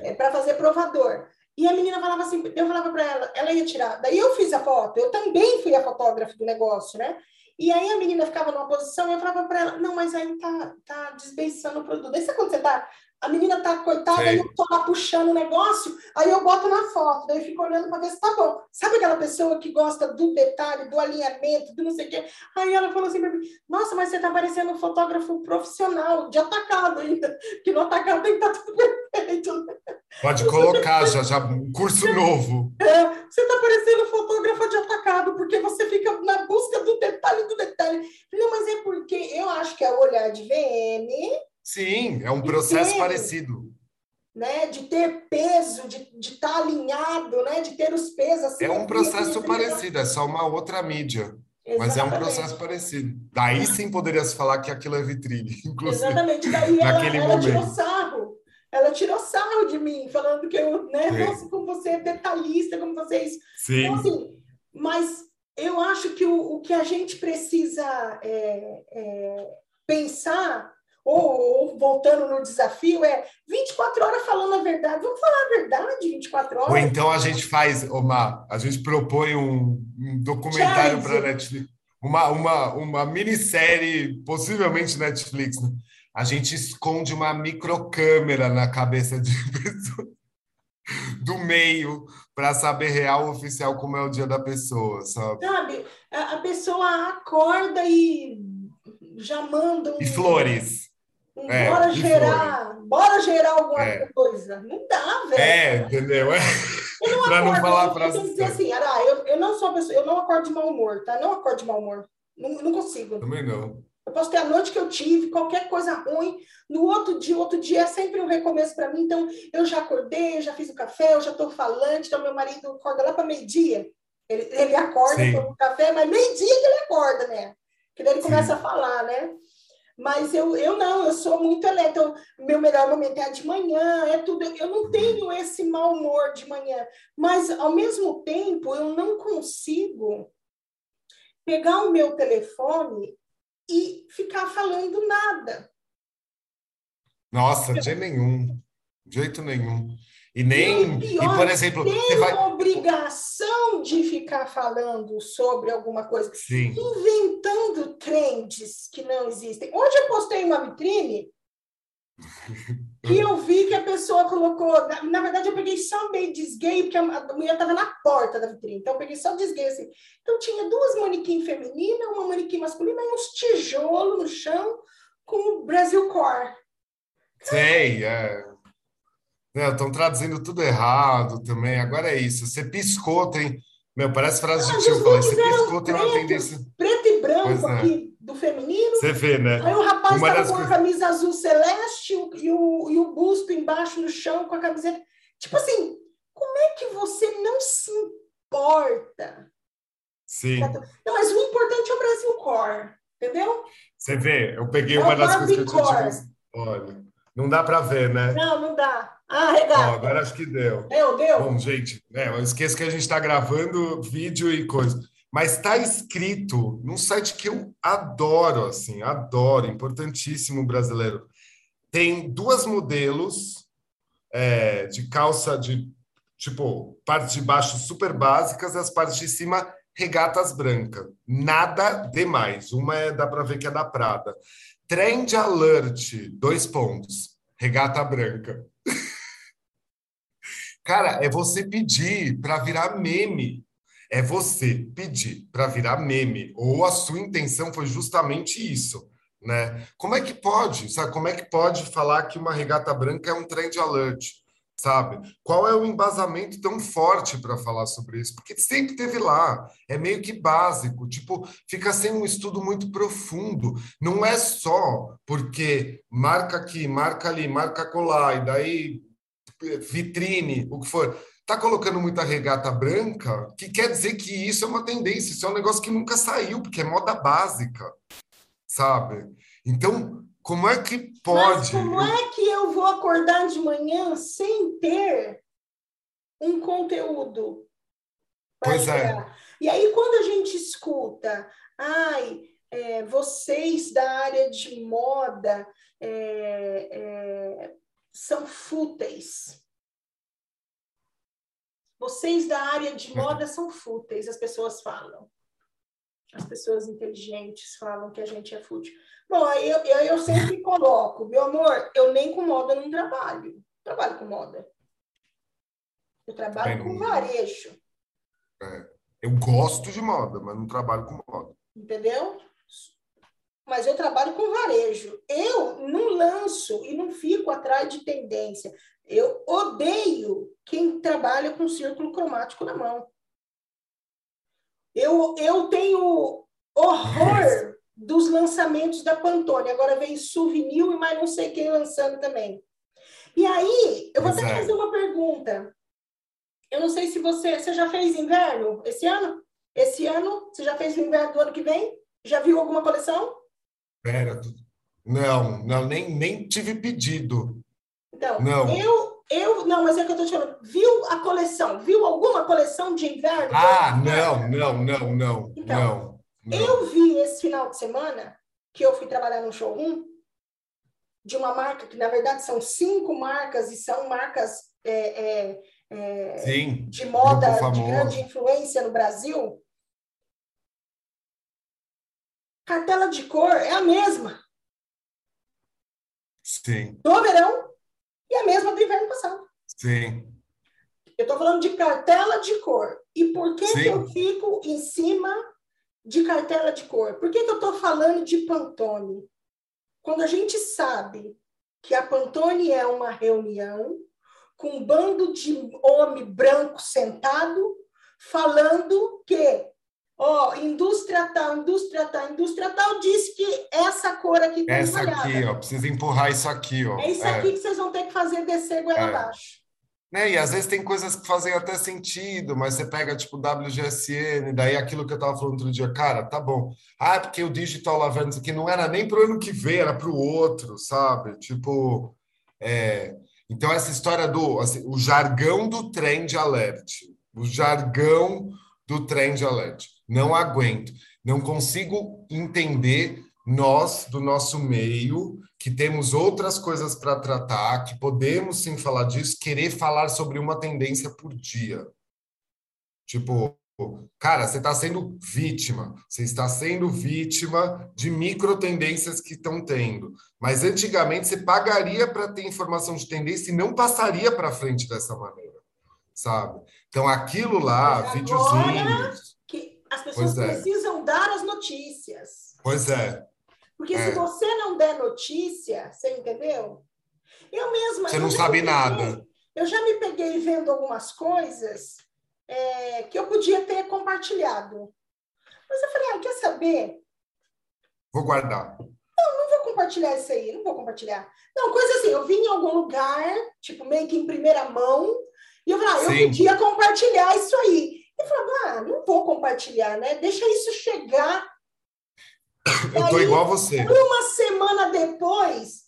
É, para fazer provador. E a menina falava assim, eu falava para ela, ela ia tirar. Daí eu fiz a foto, eu também fui a fotógrafa do negócio, né? E aí a menina ficava numa posição e eu falava para ela, não, mas aí tá, tá desbeiçando o produto. Daí sabe quando você tá a menina tá coitada, Sei. eu tô lá puxando o negócio, aí eu boto na foto, daí eu fico olhando para ver se tá bom. Sabe aquela pessoa que gosta do detalhe, do alinhamento, do não sei o quê? Aí ela falou assim para mim: Nossa, mas você tá parecendo um fotógrafo profissional, de atacado ainda, que no atacado tem que estar tá tudo perfeito. Pode colocar já, já um curso novo. É, você tá parecendo fotógrafo de atacado, porque você fica na busca do detalhe do detalhe. Não, mas é porque eu acho que é o olhar de VM Sim, é um processo ter, parecido. Né, de ter peso, de estar tá alinhado, né, de ter os pesos assim. É um processo parecido, é só uma outra mídia. Exatamente. Mas é um processo parecido. Daí sim poderia se falar que aquilo é vitrine, inclusive. Exatamente. Daí ela, naquele ela momento. tirou sarro. Ela tirou sarro de mim, falando que eu, né, sim. nossa, como você é detalhista, como vocês. É sim. Então, assim, mas eu acho que o, o que a gente precisa é, é, pensar ou, ou, voltando no desafio, é 24 horas falando a verdade. Vamos falar a verdade 24 horas? Ou então a gente faz, Omar, a gente propõe um, um documentário para Netflix, uma, uma, uma minissérie, possivelmente Netflix. Né? A gente esconde uma microcâmera na cabeça de pessoa do meio para saber real oficial como é o dia da pessoa, sabe? Sabe, a pessoa acorda e já manda um... E flores. É, bora gerar, bora gerar alguma é. coisa. Não dá, velho. É, entendeu? É. Para não falar para dizer assim, Ara, eu, eu não sou pessoa, eu não acordo de mau humor, tá? Não acordo de mau humor. Não, não consigo. Também não. Eu posso ter a noite que eu tive, qualquer coisa ruim, no outro dia, outro dia é sempre um recomeço para mim. Então, eu já acordei, eu já fiz o café, eu já estou falante. Então, meu marido acorda lá para meio-dia. Ele, ele acorda, toma o café, mas meio-dia que ele acorda, né? Que daí ele Sim. começa a falar, né? Mas eu, eu não, eu sou muito elétrica. Meu melhor momento é de manhã, é tudo. Eu não tenho esse mau humor de manhã. Mas, ao mesmo tempo, eu não consigo pegar o meu telefone e ficar falando nada. Nossa, de jeito nenhum. De jeito nenhum. E nem. E, pior, e por exemplo. Tem vai... obrigação de ficar falando sobre alguma coisa. Sim. Inventando trends que não existem. Hoje eu postei uma vitrine que eu vi que a pessoa colocou. Na, verdade, eu peguei só meio desgay, porque a, mulher estava na porta da vitrine. Então, eu peguei só desgay assim. Então, tinha duas manequins femininas, uma manequim masculina e uns tijolos no chão com o Brasil Core. Sei, é. Estão traduzindo tudo errado também. Agora é isso. Você piscou, tem. Meu, parece frase de tio. Falei, você piscou, tem uma tendência. Preto e branco é. aqui do feminino. Você vê, né? Aí o rapaz estava com a camisa azul celeste e o, e o busto embaixo no chão com a camiseta. Tipo assim, como é que você não se importa? Sim. Não, mas o importante é o Brasil Core, entendeu? Você vê, eu peguei é uma das coisas que eu tinha. Olha, não dá para ver, né? Não, não dá. Ah, legal. agora acho que deu. Deu, deu. Bom, gente, é, eu esqueço que a gente está gravando vídeo e coisa. Mas está escrito num site que eu adoro, assim, adoro, importantíssimo brasileiro. Tem duas modelos é, de calça de tipo parte de baixo super básicas e as partes de cima regatas brancas. Nada demais. Uma é, dá para ver que é da Prada. Trend Alert, dois pontos. Regata branca. Cara, é você pedir para virar meme. É você pedir para virar meme. Ou a sua intenção foi justamente isso. Né? Como é que pode? Sabe? Como é que pode falar que uma regata branca é um trend alert? Sabe? Qual é o embasamento tão forte para falar sobre isso? Porque sempre teve lá, é meio que básico, tipo, fica sem um estudo muito profundo. Não é só porque marca aqui, marca ali, marca colar, e daí vitrine, o que for. Tá colocando muita regata branca, que quer dizer que isso é uma tendência, isso é um negócio que nunca saiu, porque é moda básica, sabe? Então, como é que pode? Mas como é que eu vou acordar de manhã sem ter um conteúdo? Pois é. E aí, quando a gente escuta, ai, é, vocês da área de moda é, é, são fúteis. Vocês da área de moda são fúteis, as pessoas falam. As pessoas inteligentes falam que a gente é fútil. Bom, eu, eu, eu sempre coloco, meu amor, eu nem com moda não trabalho. Trabalho com moda. Eu trabalho com varejo. É. Eu gosto de moda, mas não trabalho com moda. Entendeu? Mas eu trabalho com varejo. Eu não lanço e não fico atrás de tendência. Eu odeio quem trabalha com círculo cromático na mão. Eu, eu tenho horror dos lançamentos da Pantone. Agora vem Souvenir e mais não sei quem lançando também. E aí, eu vou até fazer uma pergunta. Eu não sei se você, você já fez inverno esse ano? Esse ano, você já fez o inverno do ano que vem? Já viu alguma coleção? Pera, não, não nem, nem tive pedido. Então, não. eu, eu, não, mas é que eu tô te falando, viu a coleção? Viu alguma coleção de inverno? Ah, não, não, não, não, então, não. Não. Eu vi esse final de semana que eu fui trabalhar no showroom de uma marca que, na verdade, são cinco marcas e são marcas é, é, é, Sim, de moda de grande influência no Brasil. Cartela de cor é a mesma. Sim. Do verão e a mesma do inverno passado. Sim. Eu estou falando de cartela de cor. E por que, que eu fico em cima de cartela de cor. Por que, que eu estou falando de Pantone? Quando a gente sabe que a Pantone é uma reunião com um bando de homem branco sentado falando que ó, indústria tal, indústria tal, indústria tal disse que essa cor aqui tá Essa aqui, ó, precisa empurrar isso aqui, ó. É isso é. aqui que vocês vão ter que fazer descer goela é. abaixo. Né? E às vezes tem coisas que fazem até sentido, mas você pega tipo WGSN, daí aquilo que eu estava falando outro dia, cara, tá bom. Ah, porque o Digital Laverne aqui não era nem para o ano que vem, era para o outro, sabe? Tipo, é... então essa história do assim, o jargão do trend alert, o jargão do trend alert, não aguento, não consigo entender nós do nosso meio que temos outras coisas para tratar, que podemos sim falar disso, querer falar sobre uma tendência por dia. Tipo, cara, você está sendo vítima, você está sendo vítima de micro tendências que estão tendo. Mas antigamente você pagaria para ter informação de tendência e não passaria para frente dessa maneira, sabe? Então aquilo lá, videozinhos. As pessoas é. precisam dar as notícias. Pois é. Porque é. se você não der notícia, você entendeu? Eu mesma. Você não sabe peguei, nada. Eu já me peguei vendo algumas coisas é, que eu podia ter compartilhado. Mas eu falei, ah, quer saber? Vou guardar. Não, não vou compartilhar isso aí, não vou compartilhar. Não, coisa assim, eu vim em algum lugar, tipo, meio que em primeira mão, e eu falei, ah, eu Sim. podia compartilhar isso aí. Eu falei, ah, não vou compartilhar, né? Deixa isso chegar eu tô igual a você. Uma semana depois,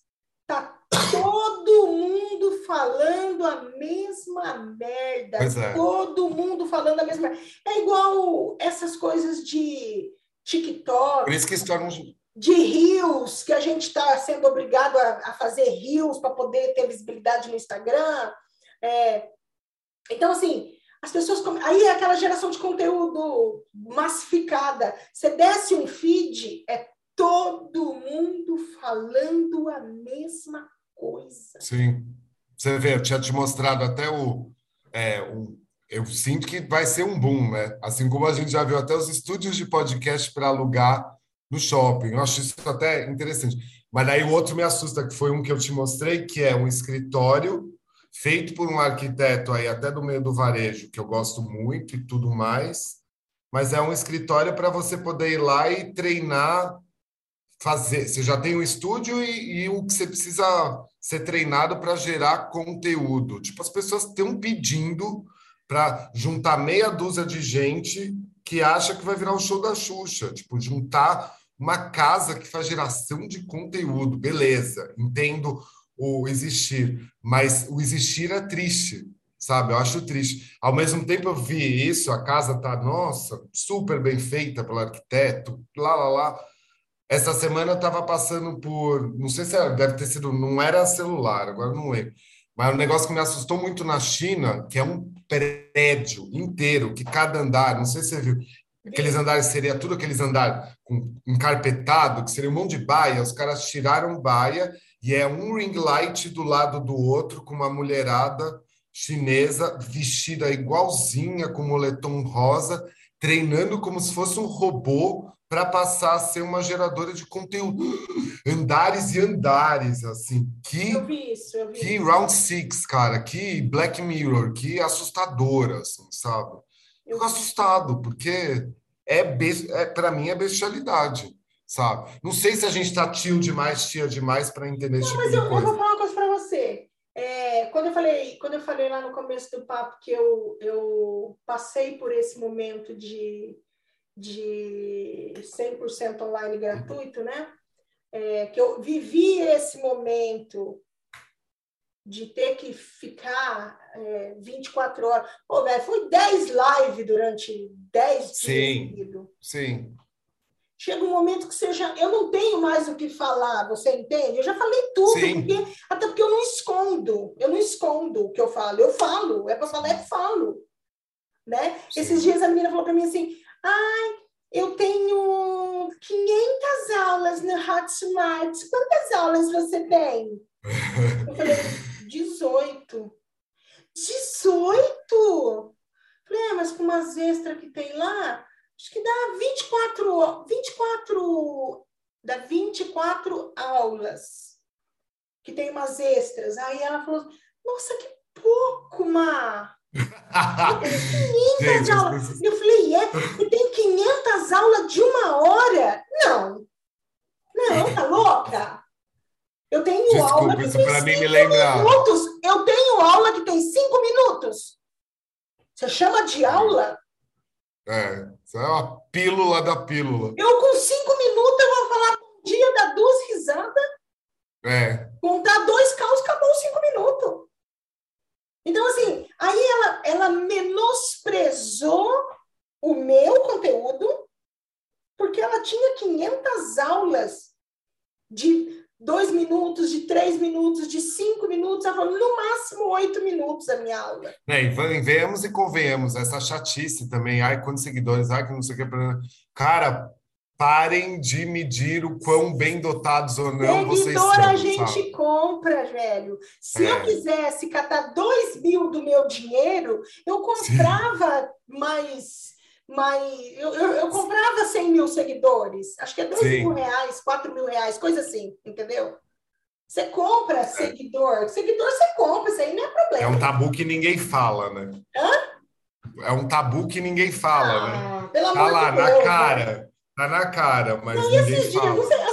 tá todo mundo falando a mesma merda. É. Todo mundo falando a mesma merda. É igual essas coisas de TikTok. Por isso que tornam de rios, que a gente está sendo obrigado a, a fazer rios para poder ter visibilidade no Instagram. É, então, assim, as pessoas. Aí é aquela geração de conteúdo massificada. Você desce um feed, é todo mundo falando a mesma coisa. Sim. Você vê, eu tinha te mostrado até o. É, o eu sinto que vai ser um boom, né? Assim como a gente já viu até os estúdios de podcast para alugar no shopping. Eu acho isso até interessante. Mas aí o outro me assusta, que foi um que eu te mostrei, que é um escritório feito por um arquiteto aí até do meio do varejo, que eu gosto muito e tudo mais, mas é um escritório para você poder ir lá e treinar, fazer. Você já tem um estúdio e, e, o que você precisa ser treinado para gerar conteúdo. Tipo, as pessoas estão pedindo para juntar meia dúzia de gente que acha que vai virar um show da Xuxa, tipo, juntar uma casa que faz geração de conteúdo. Beleza, entendo o existir, mas o existir é triste, sabe? Eu acho triste. Ao mesmo tempo eu vi isso, a casa tá, nossa, super bem feita pelo arquiteto, lá, lá, lá. Essa semana eu estava passando por, não sei se era, deve ter sido, não era celular, agora não lembro, mas um negócio que me assustou muito na China, que é um prédio inteiro, que cada andar, não sei se você viu, aqueles andares seria tudo aqueles andares com encarpetado, que seria um monte de baia, os caras tiraram baia e é um ring light do lado do outro com uma mulherada chinesa vestida igualzinha com moletom rosa, treinando como se fosse um robô para passar a ser uma geradora de conteúdo. Andares e andares, assim. Que, eu vi isso, eu vi que isso. Round Six, cara. Que Black Mirror, que assustadora, assim, sabe? Eu fico assustado, porque é, é para mim é bestialidade sabe? Não sei se a gente está tio demais, tia demais para entender esse tipo mas de eu, coisa. eu vou falar uma coisa para você. É, quando eu falei, quando eu falei lá no começo do papo que eu, eu passei por esse momento de, de 100% online gratuito, né? É, que eu vivi esse momento de ter que ficar é, 24 horas. Pô, velho, foi 10 lives durante 10 dias. Sim, sim chega um momento que você já. Eu não tenho mais o que falar, você entende? Eu já falei tudo, porque, até porque eu não escondo, eu não escondo o que eu falo, eu falo, é para falar, eu falo. Né? Esses dias a menina falou para mim assim: ai, eu tenho 500 aulas no Hotmart, quantas aulas você tem? Eu falei: 18. 18? Falei, é, mas com umas extras que tem lá, acho que dá 24, 24, dá 24 aulas, que tem umas extras. Aí ela falou, nossa, que pouco, Má! Eu tenho 500 aulas. Eu falei, é? E tem 500 aulas de uma hora? Não. Não, tá louca? Eu tenho Desculpa, aula que tem para mim me lembra... minutos. Eu tenho aula que tem cinco minutos. Você chama de aula? É, isso é uma pílula da pílula. Eu, com cinco minutos, eu vou falar bom dia, dar duas risadas. É. Contar dois caos, acabou cinco minutos. Então, assim, aí ela, ela menosprezou o meu conteúdo, porque ela tinha 500 aulas de dois minutos, de três minutos, de cinco minutos, ela falou, no máximo oito minutos a minha aula. É, e venhamos e convenhamos, essa chatice também, ai, quantos seguidores, ai, que não sei o que. Cara, parem de medir o quão bem dotados ou não Seguidor vocês são. a gente sabe? compra, velho. Se é. eu quisesse catar dois mil do meu dinheiro, eu comprava Sim. mais mas eu, eu, eu, comprava 100 mil seguidores, acho que é 2 Sim. mil reais, 4 mil reais, coisa assim, entendeu? Você compra seguidor, seguidor você compra, isso aí não é problema. É um tabu que ninguém fala, né? Hã? É um tabu que ninguém fala, ah, né? Pelo tá amor lá, de na Deus, cara, né? tá na cara, mas não, ninguém fala. Dias,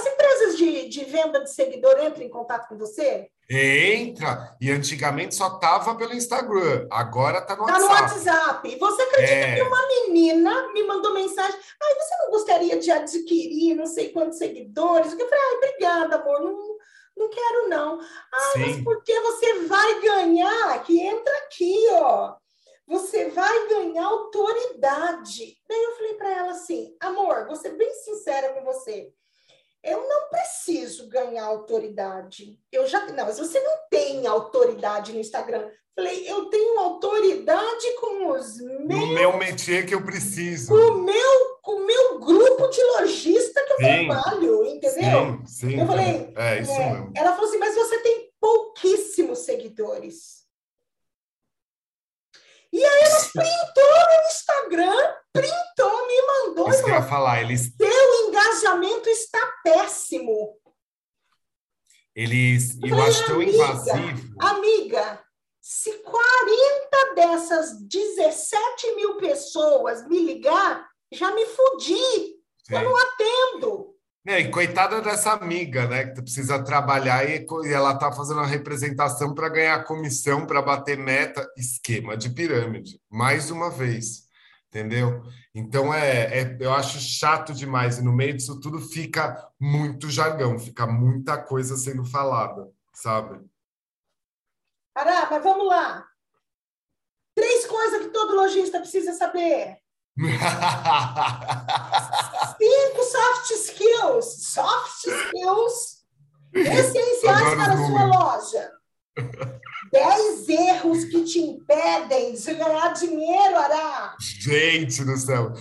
venda de seguidor entram em contato com você? Entra. E antigamente só tava pelo Instagram. Agora tá no WhatsApp. Tá no WhatsApp. E você acredita é. que uma menina me mandou mensagem? Ai, você não gostaria de adquirir não sei quantos seguidores? Eu falei, ai, obrigada, amor. Não, não quero, não. Ai, Sim. mas porque você vai ganhar? Que entra aqui, ó. Você vai ganhar autoridade. Daí eu falei para ela assim, amor, vou ser bem sincera com você eu não preciso ganhar autoridade. Eu já não, mas você não tem autoridade no Instagram. Falei, eu tenho autoridade com os meus. No meu métier que eu preciso. Com o meu, o meu grupo de lojista que eu sim, trabalho, entendeu? Sim, sim. Eu falei, é, isso é, mesmo. Ela falou assim, mas você tem pouquíssimos seguidores. E aí ela printou no Instagram, printou, me mandou. Isso que eu ia falar, eles... Seu engajamento está péssimo. Eles, eu, eu falei, acho tão invasivo. Amiga, Se 40 dessas 17 mil pessoas me ligar, já me fudi. Sim. Eu não atendo. É, e coitada dessa amiga, né? Que precisa trabalhar e, e ela tá fazendo a representação para ganhar comissão, para bater meta, esquema de pirâmide, mais uma vez, entendeu? Então é, é, eu acho chato demais, e no meio disso tudo fica muito jargão, fica muita coisa sendo falada, sabe? Ará, vamos lá. Três coisas que todo lojista precisa saber. Cinco soft skills. Soft skills essenciais para a sua loja. Dez erros que te impedem de ganhar dinheiro, Ará. Gente do céu.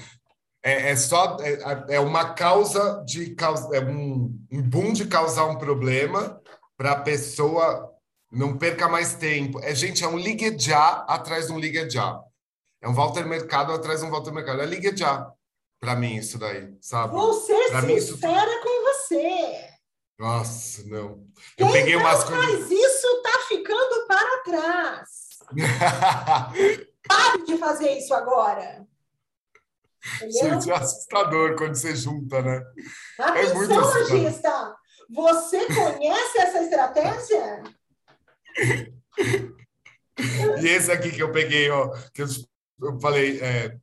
É, é só é, é, uma causa de causa, é um, um boom de causar um problema para a pessoa não perca mais tempo. É, gente, é um ligue já atrás de um ligue já. É um Walter Mercado atrás de um Walter Mercado. É ligue já. Para mim, isso daí, sabe? Vou ser pra sincera isso... com você. Nossa, não. Eu Quem peguei umas coisas. Mas isso tá ficando para trás. Pare de fazer isso agora. Entendeu? Gente, é assustador quando você junta, né? Atenção, é muito lojista. Você conhece essa estratégia? e esse aqui que eu peguei, ó, que eu, eu falei, é,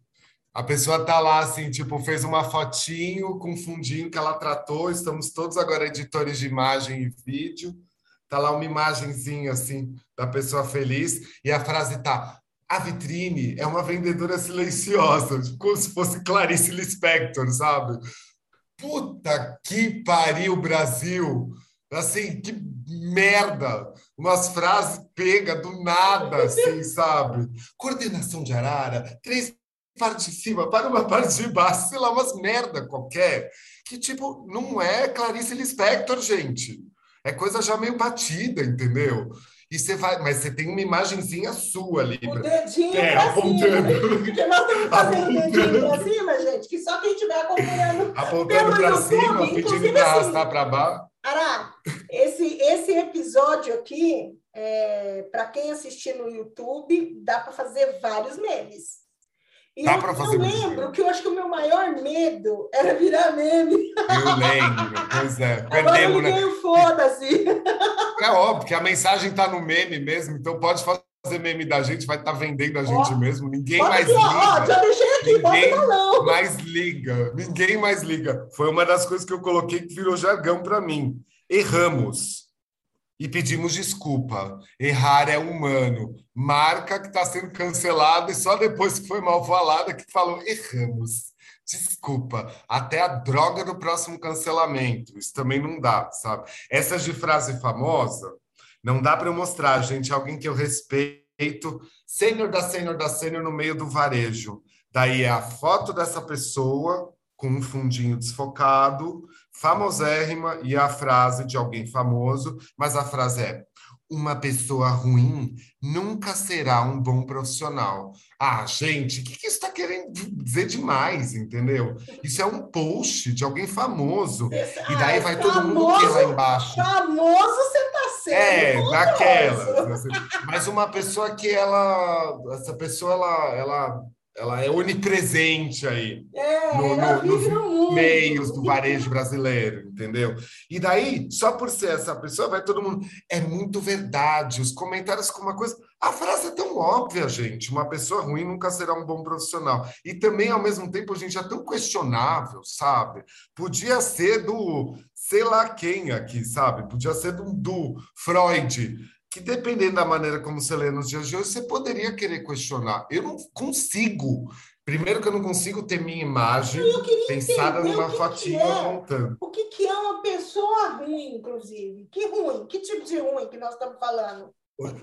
a pessoa tá lá assim, tipo, fez uma fotinho com fundinho que ela tratou, estamos todos agora editores de imagem e vídeo, tá lá uma imagenzinha assim da pessoa feliz e a frase tá a vitrine é uma vendedora silenciosa, como se fosse Clarice Lispector, sabe? Puta que pariu, Brasil! Assim, que merda! Umas frases pega do nada, assim, sabe? Coordenação de arara, três partes de cima para uma parte de baixo, sei lá, umas merda qualquer. Que, tipo, não é Clarice Lispector, gente. É coisa já meio batida, entendeu? E você vai, mas você tem uma imagenzinha sua ali. O dedinho é, pra apontando. cima. Porque nós estamos fazendo o dedinho pra cima, gente, que só quem estiver acompanhando. Apontando para cima, pedindo para arrastar para baixo. Ará, esse, episódio aqui, é, para quem assistir no YouTube, dá para fazer vários memes. E dá para fazer Eu lembro que eu acho que o meu maior medo era virar meme. Eu lembro, pois é. Perdemos, Agora né? foda-se. É óbvio que a mensagem está no meme mesmo, então pode fazer meme da gente, vai estar tá vendendo a gente ó, mesmo. Ninguém mais aqui, liga. Ó, já deixei aqui, Ninguém bota mais liga. Ninguém mais liga. Foi uma das coisas que eu coloquei que virou jargão para mim. Erramos e pedimos desculpa. Errar é humano. Marca que está sendo cancelada e só depois que foi mal falada que falou erramos. Desculpa, até a droga do próximo cancelamento. Isso também não dá, sabe? Essas de frase famosa, não dá para eu mostrar, gente, alguém que eu respeito, sênior da sênior da sênior no meio do varejo. Daí é a foto dessa pessoa com um fundinho desfocado, famosérrima, e a frase de alguém famoso, mas a frase é: uma pessoa ruim nunca será um bom profissional. Ah, gente, o que, que isso está querendo dizer demais, entendeu? Isso é um post de alguém famoso. e daí vai famoso, todo mundo que lá embaixo. Famoso você está sendo. É, naquela. Mas uma pessoa que ela. Essa pessoa, ela. ela ela é onipresente aí é, no, no, nos no meios do varejo brasileiro, entendeu? E daí, só por ser essa pessoa, vai todo mundo. É muito verdade. Os comentários com uma coisa. A frase é tão óbvia, gente. Uma pessoa ruim nunca será um bom profissional. E também, ao mesmo tempo, a gente é tão questionável, sabe? Podia ser do sei lá quem aqui, sabe? Podia ser do, do Freud que dependendo da maneira como você lê nos dias de hoje, você poderia querer questionar. Eu não consigo. Primeiro que eu não consigo ter minha imagem pensada numa fotinha é, montando. O que, que é uma pessoa ruim, inclusive? Que ruim? Que tipo de ruim que nós estamos falando?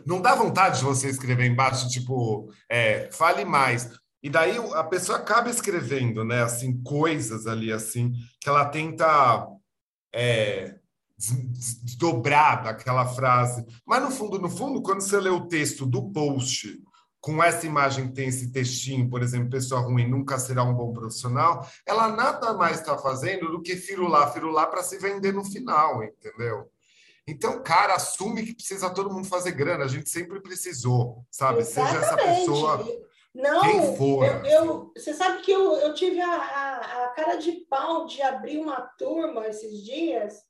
Não dá vontade de você escrever embaixo, tipo, é, fale mais. E daí a pessoa acaba escrevendo, né, assim, coisas ali, assim, que ela tenta é, desdobrada aquela frase. Mas no fundo, no fundo, quando você lê o texto do post com essa imagem tem esse textinho, por exemplo, pessoa ruim nunca será um bom profissional, ela nada mais está fazendo do que firular, firular para se vender no final, entendeu? Então, cara, assume que precisa todo mundo fazer grana. A gente sempre precisou, sabe? Exatamente. Seja essa pessoa. Não, quem for. Eu, eu, você sabe que eu, eu tive a, a, a, cara de pau de abrir uma turma esses dias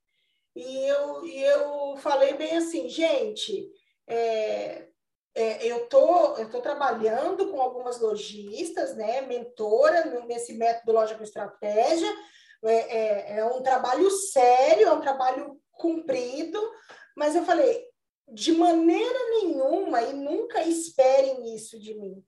e eu, e eu falei bem assim, gente, é, é, eu tô, eu tô trabalhando com algumas lojistas, né, mentora nesse método loja com estratégia, é, é, é um trabalho sério, é um trabalho cumprido, mas eu falei, de maneira nenhuma, e nunca esperem isso de mim.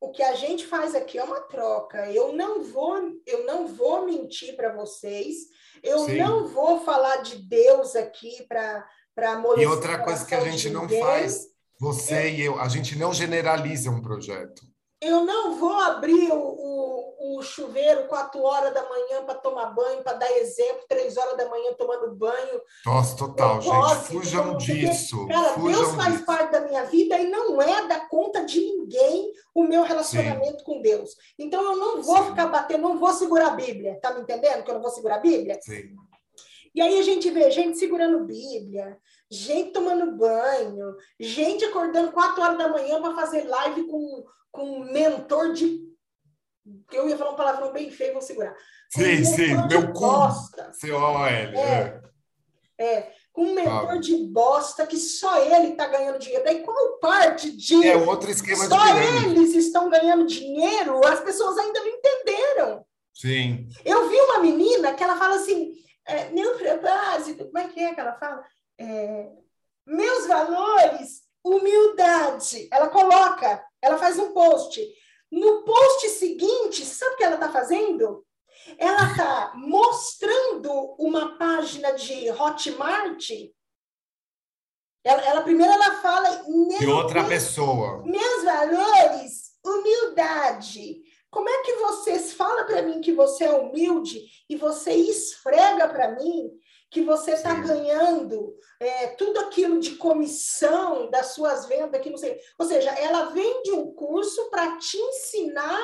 O que a gente faz aqui é uma troca. Eu não vou, eu não vou mentir para vocês. Eu Sim. não vou falar de Deus aqui para para E outra coisa que a gente não faz, você é. e eu, a gente não generaliza um projeto. Eu não vou abrir o, o, o chuveiro quatro horas da manhã para tomar banho, para dar exemplo, três horas da manhã tomando banho. Nossa, total, gente. Posso, fujam disso. Porque, cara, fujam Deus faz disso. parte da minha vida e não é da conta de ninguém o meu relacionamento Sim. com Deus. Então eu não vou Sim. ficar batendo, não vou segurar a Bíblia. Tá me entendendo que eu não vou segurar a Bíblia? Sim. E aí a gente vê gente segurando Bíblia, gente tomando banho, gente acordando quatro horas da manhã para fazer live com com um mentor de. Eu ia falar uma palavra bem feia, vou segurar. sim, sim, meu cu. C-O-L. É, é, com um mentor ah. de bosta que só ele está ganhando dinheiro. Daí qual parte de. É outro esquema só de pirâmide. eles estão ganhando dinheiro, as pessoas ainda não entenderam. Sim. Eu vi uma menina que ela fala assim: é, meu propósito, como é que é que ela fala? É, meus valores, humildade. Ela coloca ela faz um post. No post seguinte, sabe o que ela está fazendo? Ela está mostrando uma página de Hotmart. Ela, ela primeiro ela fala de outra pessoa. Meus valores, humildade. Como é que vocês fala para mim que você é humilde e você esfrega para mim que você está ganhando é, tudo aquilo de comissão das suas vendas, que não sei. Ou seja, ela vende um curso para te ensinar.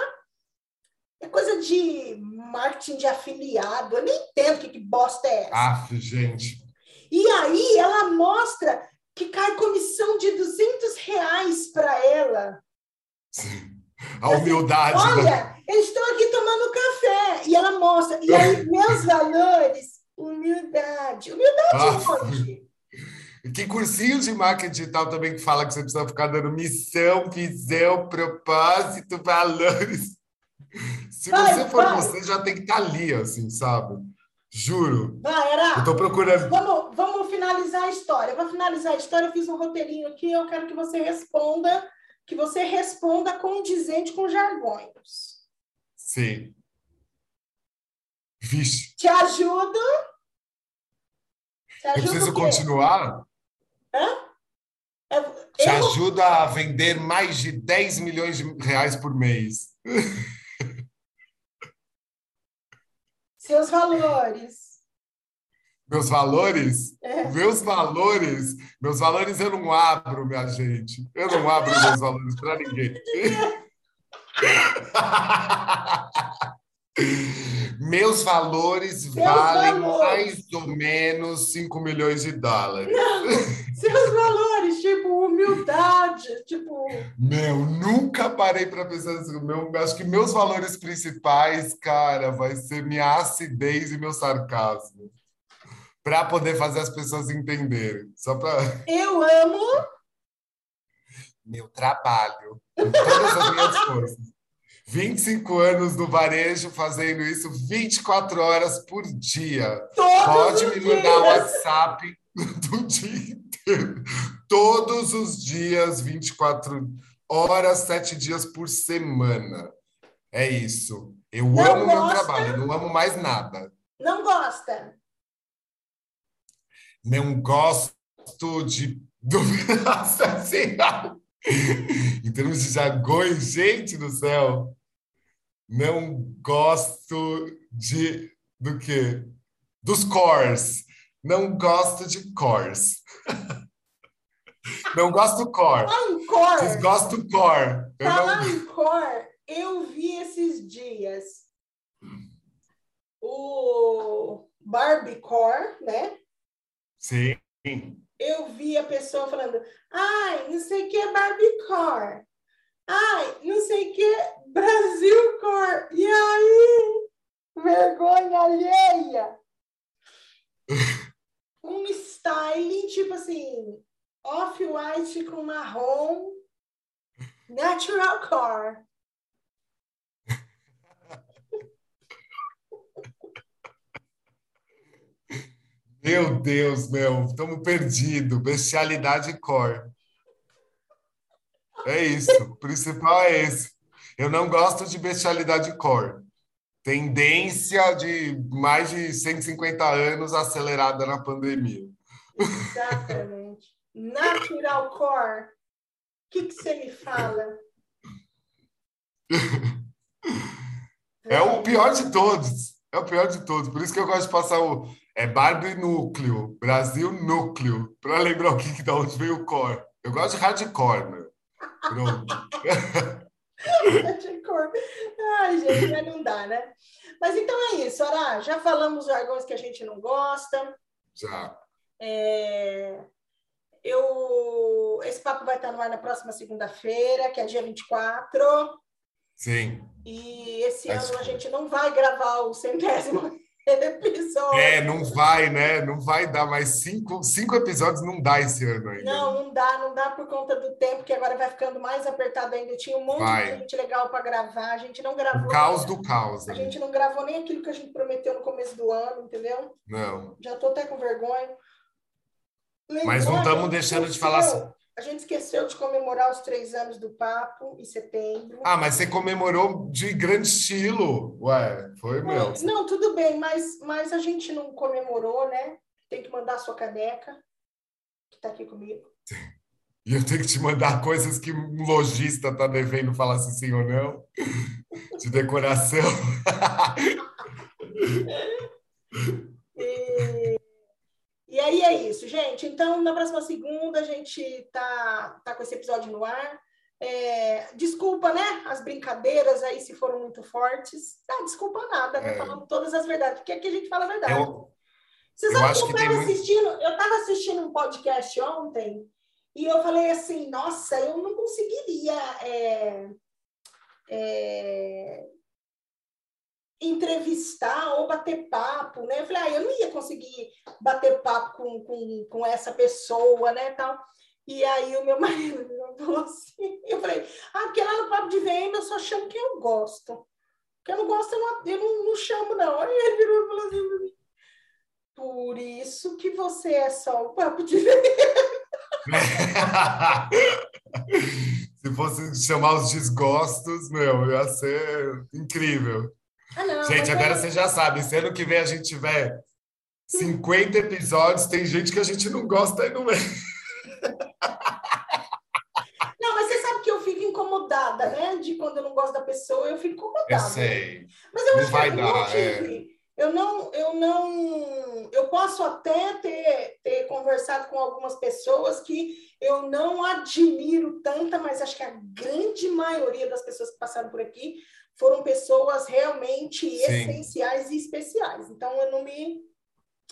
É coisa de marketing de afiliado. Eu nem entendo que, que bosta é essa. Ah, gente. E aí ela mostra que cai comissão de 200 reais para ela. Sim. A humildade. Assim, Olha, eu estou aqui tomando café. E ela mostra. E aí, meus valores Humildade. Humildade ah, onde? Que cursinho de marketing digital também que fala que você precisa ficar dando missão, visão, propósito, valores. Se vai, você for vai. você, já tem que estar tá ali, assim, sabe? Juro. Vai, era. Eu tô procurando. Vamos, vamos finalizar a história. Vou finalizar a história. Eu fiz um roteirinho aqui. Eu quero que você responda, que você responda condizente com jargões. Sim. Vixe. Te ajudo. Te ajudo eu preciso continuar? Hã? Eu, Te eu... ajuda a vender mais de 10 milhões de reais por mês. Seus valores. Meus valores? É. Meus valores? Meus valores eu não abro, minha gente. Eu não abro meus valores para ninguém. Meus valores valem valores. mais ou menos 5 milhões de dólares. Não, seus valores, tipo, humildade, tipo. Meu, nunca parei para pensar assim. Meu, acho que meus valores principais, cara, vai ser minha acidez e meu sarcasmo. Para poder fazer as pessoas entenderem. Só para. Eu amo. Meu trabalho. Com todas as minhas forças. 25 anos no varejo, fazendo isso 24 horas por dia. Todos Pode me mandar WhatsApp do dia inteiro. Todos os dias, 24 horas, 7 dias por semana. É isso. Eu não amo gosta? meu trabalho, não amo mais nada. Não gosta? Não gosto de. Nossa Senhora! em termos de jargões, gente do céu, não gosto de do que? Dos cores. Não gosto de cores. não gosto do core. Falar em core. Do core. Falar não... em core, eu vi esses dias o Barbie Core, né? Sim. eu vi a pessoa falando, ai, não sei o que é Barbiecore. Ai, não sei o que é Brasilcore. E aí, vergonha alheia. um styling, tipo assim, off-white com marrom, natural core. Meu Deus, meu, estamos perdidos. Bestialidade core. É isso. O principal é esse. Eu não gosto de bestialidade core. Tendência de mais de 150 anos acelerada na pandemia. Exatamente. Natural core. O que, que você me fala? É o pior de todos. É o pior de todos. Por isso que eu gosto de passar o é Barbie Núcleo, Brasil Núcleo, para lembrar o que, que da onde veio o core. Eu gosto de hardcore, meu. Pronto. hardcore. Ai, gente, mas não dá, né? Mas então é isso, Ará. Já falamos os jargões que a gente não gosta. Já. É... Eu... Esse papo vai estar no ar na próxima segunda-feira, que é dia 24. Sim. E esse ano a gente não vai gravar o centésimo episódio. É, não vai, né? Não vai dar mais cinco, cinco episódios, não dá esse ano ainda. Não, não dá, não dá por conta do tempo, que agora vai ficando mais apertado ainda. Tinha um monte vai. de gente legal para gravar, a gente não gravou. O caos do caos. A né? gente não gravou nem aquilo que a gente prometeu no começo do ano, entendeu? Não. Já tô até com vergonha. Mas não estamos deixando de falar. A gente esqueceu de comemorar os três anos do papo em setembro. Ah, mas você comemorou de grande estilo. Ué, foi meu. Não, tudo bem, mas, mas a gente não comemorou, né? Tem que mandar a sua caneca, que está aqui comigo. E eu tenho que te mandar coisas que um lojista está devendo falar se sim ou não. De decoração. E aí é isso, gente. Então, na próxima segunda, a gente tá, tá com esse episódio no ar. É, desculpa, né? As brincadeiras aí, se foram muito fortes. Não, desculpa nada, né? É. Falando todas as verdades, porque aqui a gente fala a verdade. Eu, Vocês eu que eu estava assistindo, muito... eu estava assistindo um podcast ontem e eu falei assim, nossa, eu não conseguiria é, é, entrevistar ou bater papo, né? Eu falei, ah, eu não ia conseguir bater papo com, com, com essa pessoa, né, tal. E aí o meu marido falou assim, eu falei, ah, porque lá no papo de venda eu só chamo quem eu gosto. Quem eu não gosto, eu não, eu não, não chamo, não. Aí ele virou e falou assim, por isso que você é só o papo de venda. Se fosse chamar os desgostos, meu, ia ser incrível. Ah, não, gente, agora é... você já sabe, se ano que vem a gente tiver 50 episódios, tem gente que a gente não gosta e não é. Não, mas você sabe que eu fico incomodada, né? De quando eu não gosto da pessoa, eu fico incomodada. Eu sei. Mas eu não acho vai que dar, é. Eu não, eu não, eu posso até ter, ter conversado com algumas pessoas que eu não admiro tanta, mas acho que a grande maioria das pessoas que passaram por aqui foram pessoas realmente Sim. essenciais e especiais. Então eu não me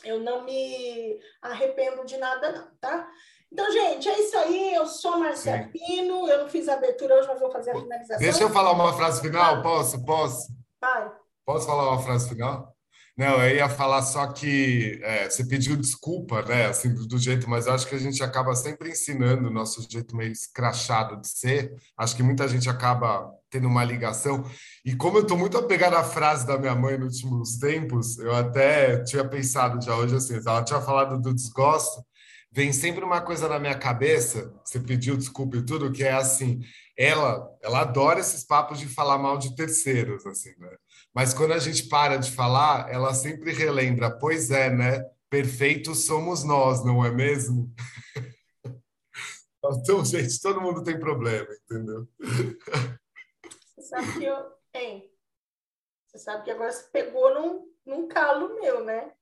eu não me arrependo de nada não, tá? Então, gente, é isso aí. Eu sou Marcia Pino. Eu não fiz a abertura hoje, mas vou fazer a finalização. Deixa eu falar uma frase final, posso? Posso? Vai. Posso falar uma frase final? Não, eu ia falar só que é, você pediu desculpa, né? Assim, do, do, jeito, mas acho que a gente acaba sempre ensinando o nosso jeito meio escrachado de ser. Acho que muita gente acaba tendo uma ligação. E como eu estou muito apegado à frase da minha mãe nos últimos tempos, eu até tinha pensado já hoje assim, ela tinha falado do desgosto, vem sempre uma coisa na minha cabeça, você pediu desculpa e tudo, que é assim, ela, ela adora esses papos de falar mal de terceiros, assim, né? Mas quando a gente para de falar, ela sempre relembra, pois é, né? Perfeitos somos nós, não é mesmo? Então, gente, todo mundo tem problema, entendeu? Você sabe que eu. Hein? Você sabe que agora você pegou num, num calo meu, né?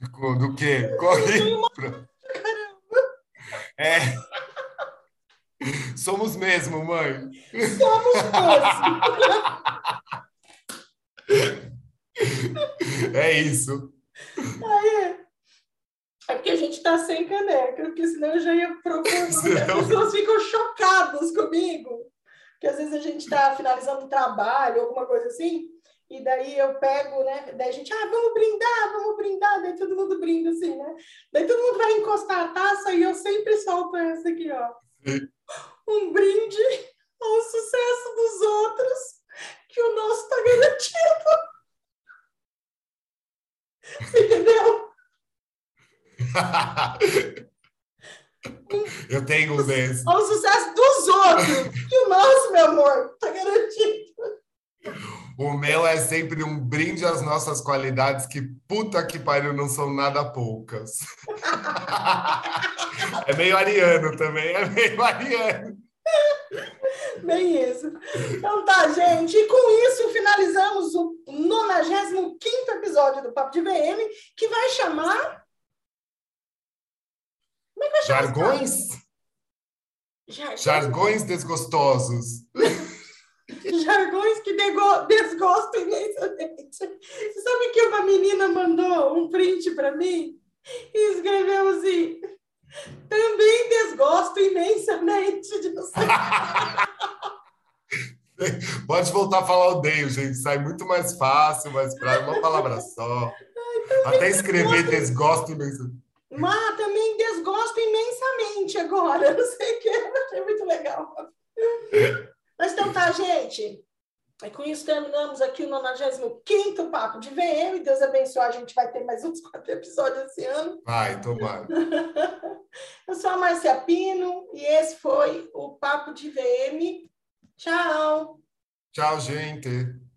Do quê? Corre. Caramba! É. Somos mesmo, mãe. Somos mesmo. É isso. Aí, é porque a gente está sem caneca, porque senão eu já ia procurar. As pessoas ficam chocadas comigo. Porque às vezes a gente está finalizando o trabalho, alguma coisa assim, e daí eu pego, né? Daí a gente, ah, vamos brindar, vamos brindar. Daí todo mundo brinda assim, né? Daí todo mundo vai encostar a taça e eu sempre solto essa aqui, ó. Um brinde ao sucesso dos outros, que o nosso está garantido. Entendeu? Eu tenho um desses. Ao sucesso dos outros, que o nosso, meu amor, está garantido. O meu é sempre um brinde às nossas qualidades, que puta que pariu, não são nada poucas. é meio ariano também, é meio ariano. Bem isso. Então tá, gente. E com isso finalizamos o 95 episódio do Papo de VM, que vai chamar. Como é que vai chamar? Jargões? Jargões, Jargões desgostosos. Jargões que desgostam imensamente. Você sabe que uma menina mandou um print para mim e escreveu assim: também desgosto imensamente de você. Pode voltar a falar odeio, gente. Sai muito mais fácil, mas para uma palavra só. Ai, Até escrever desgosto imensamente. Mas também desgosto imensamente agora. Não sei o que, achei muito legal. Mas então tá, gente. E com isso terminamos aqui o 95 Papo de VM. Deus abençoe, a gente vai ter mais uns quatro episódios esse ano. Vai, tomara. Eu sou a Marcia Pino e esse foi o Papo de VM. Tchau. Tchau, gente.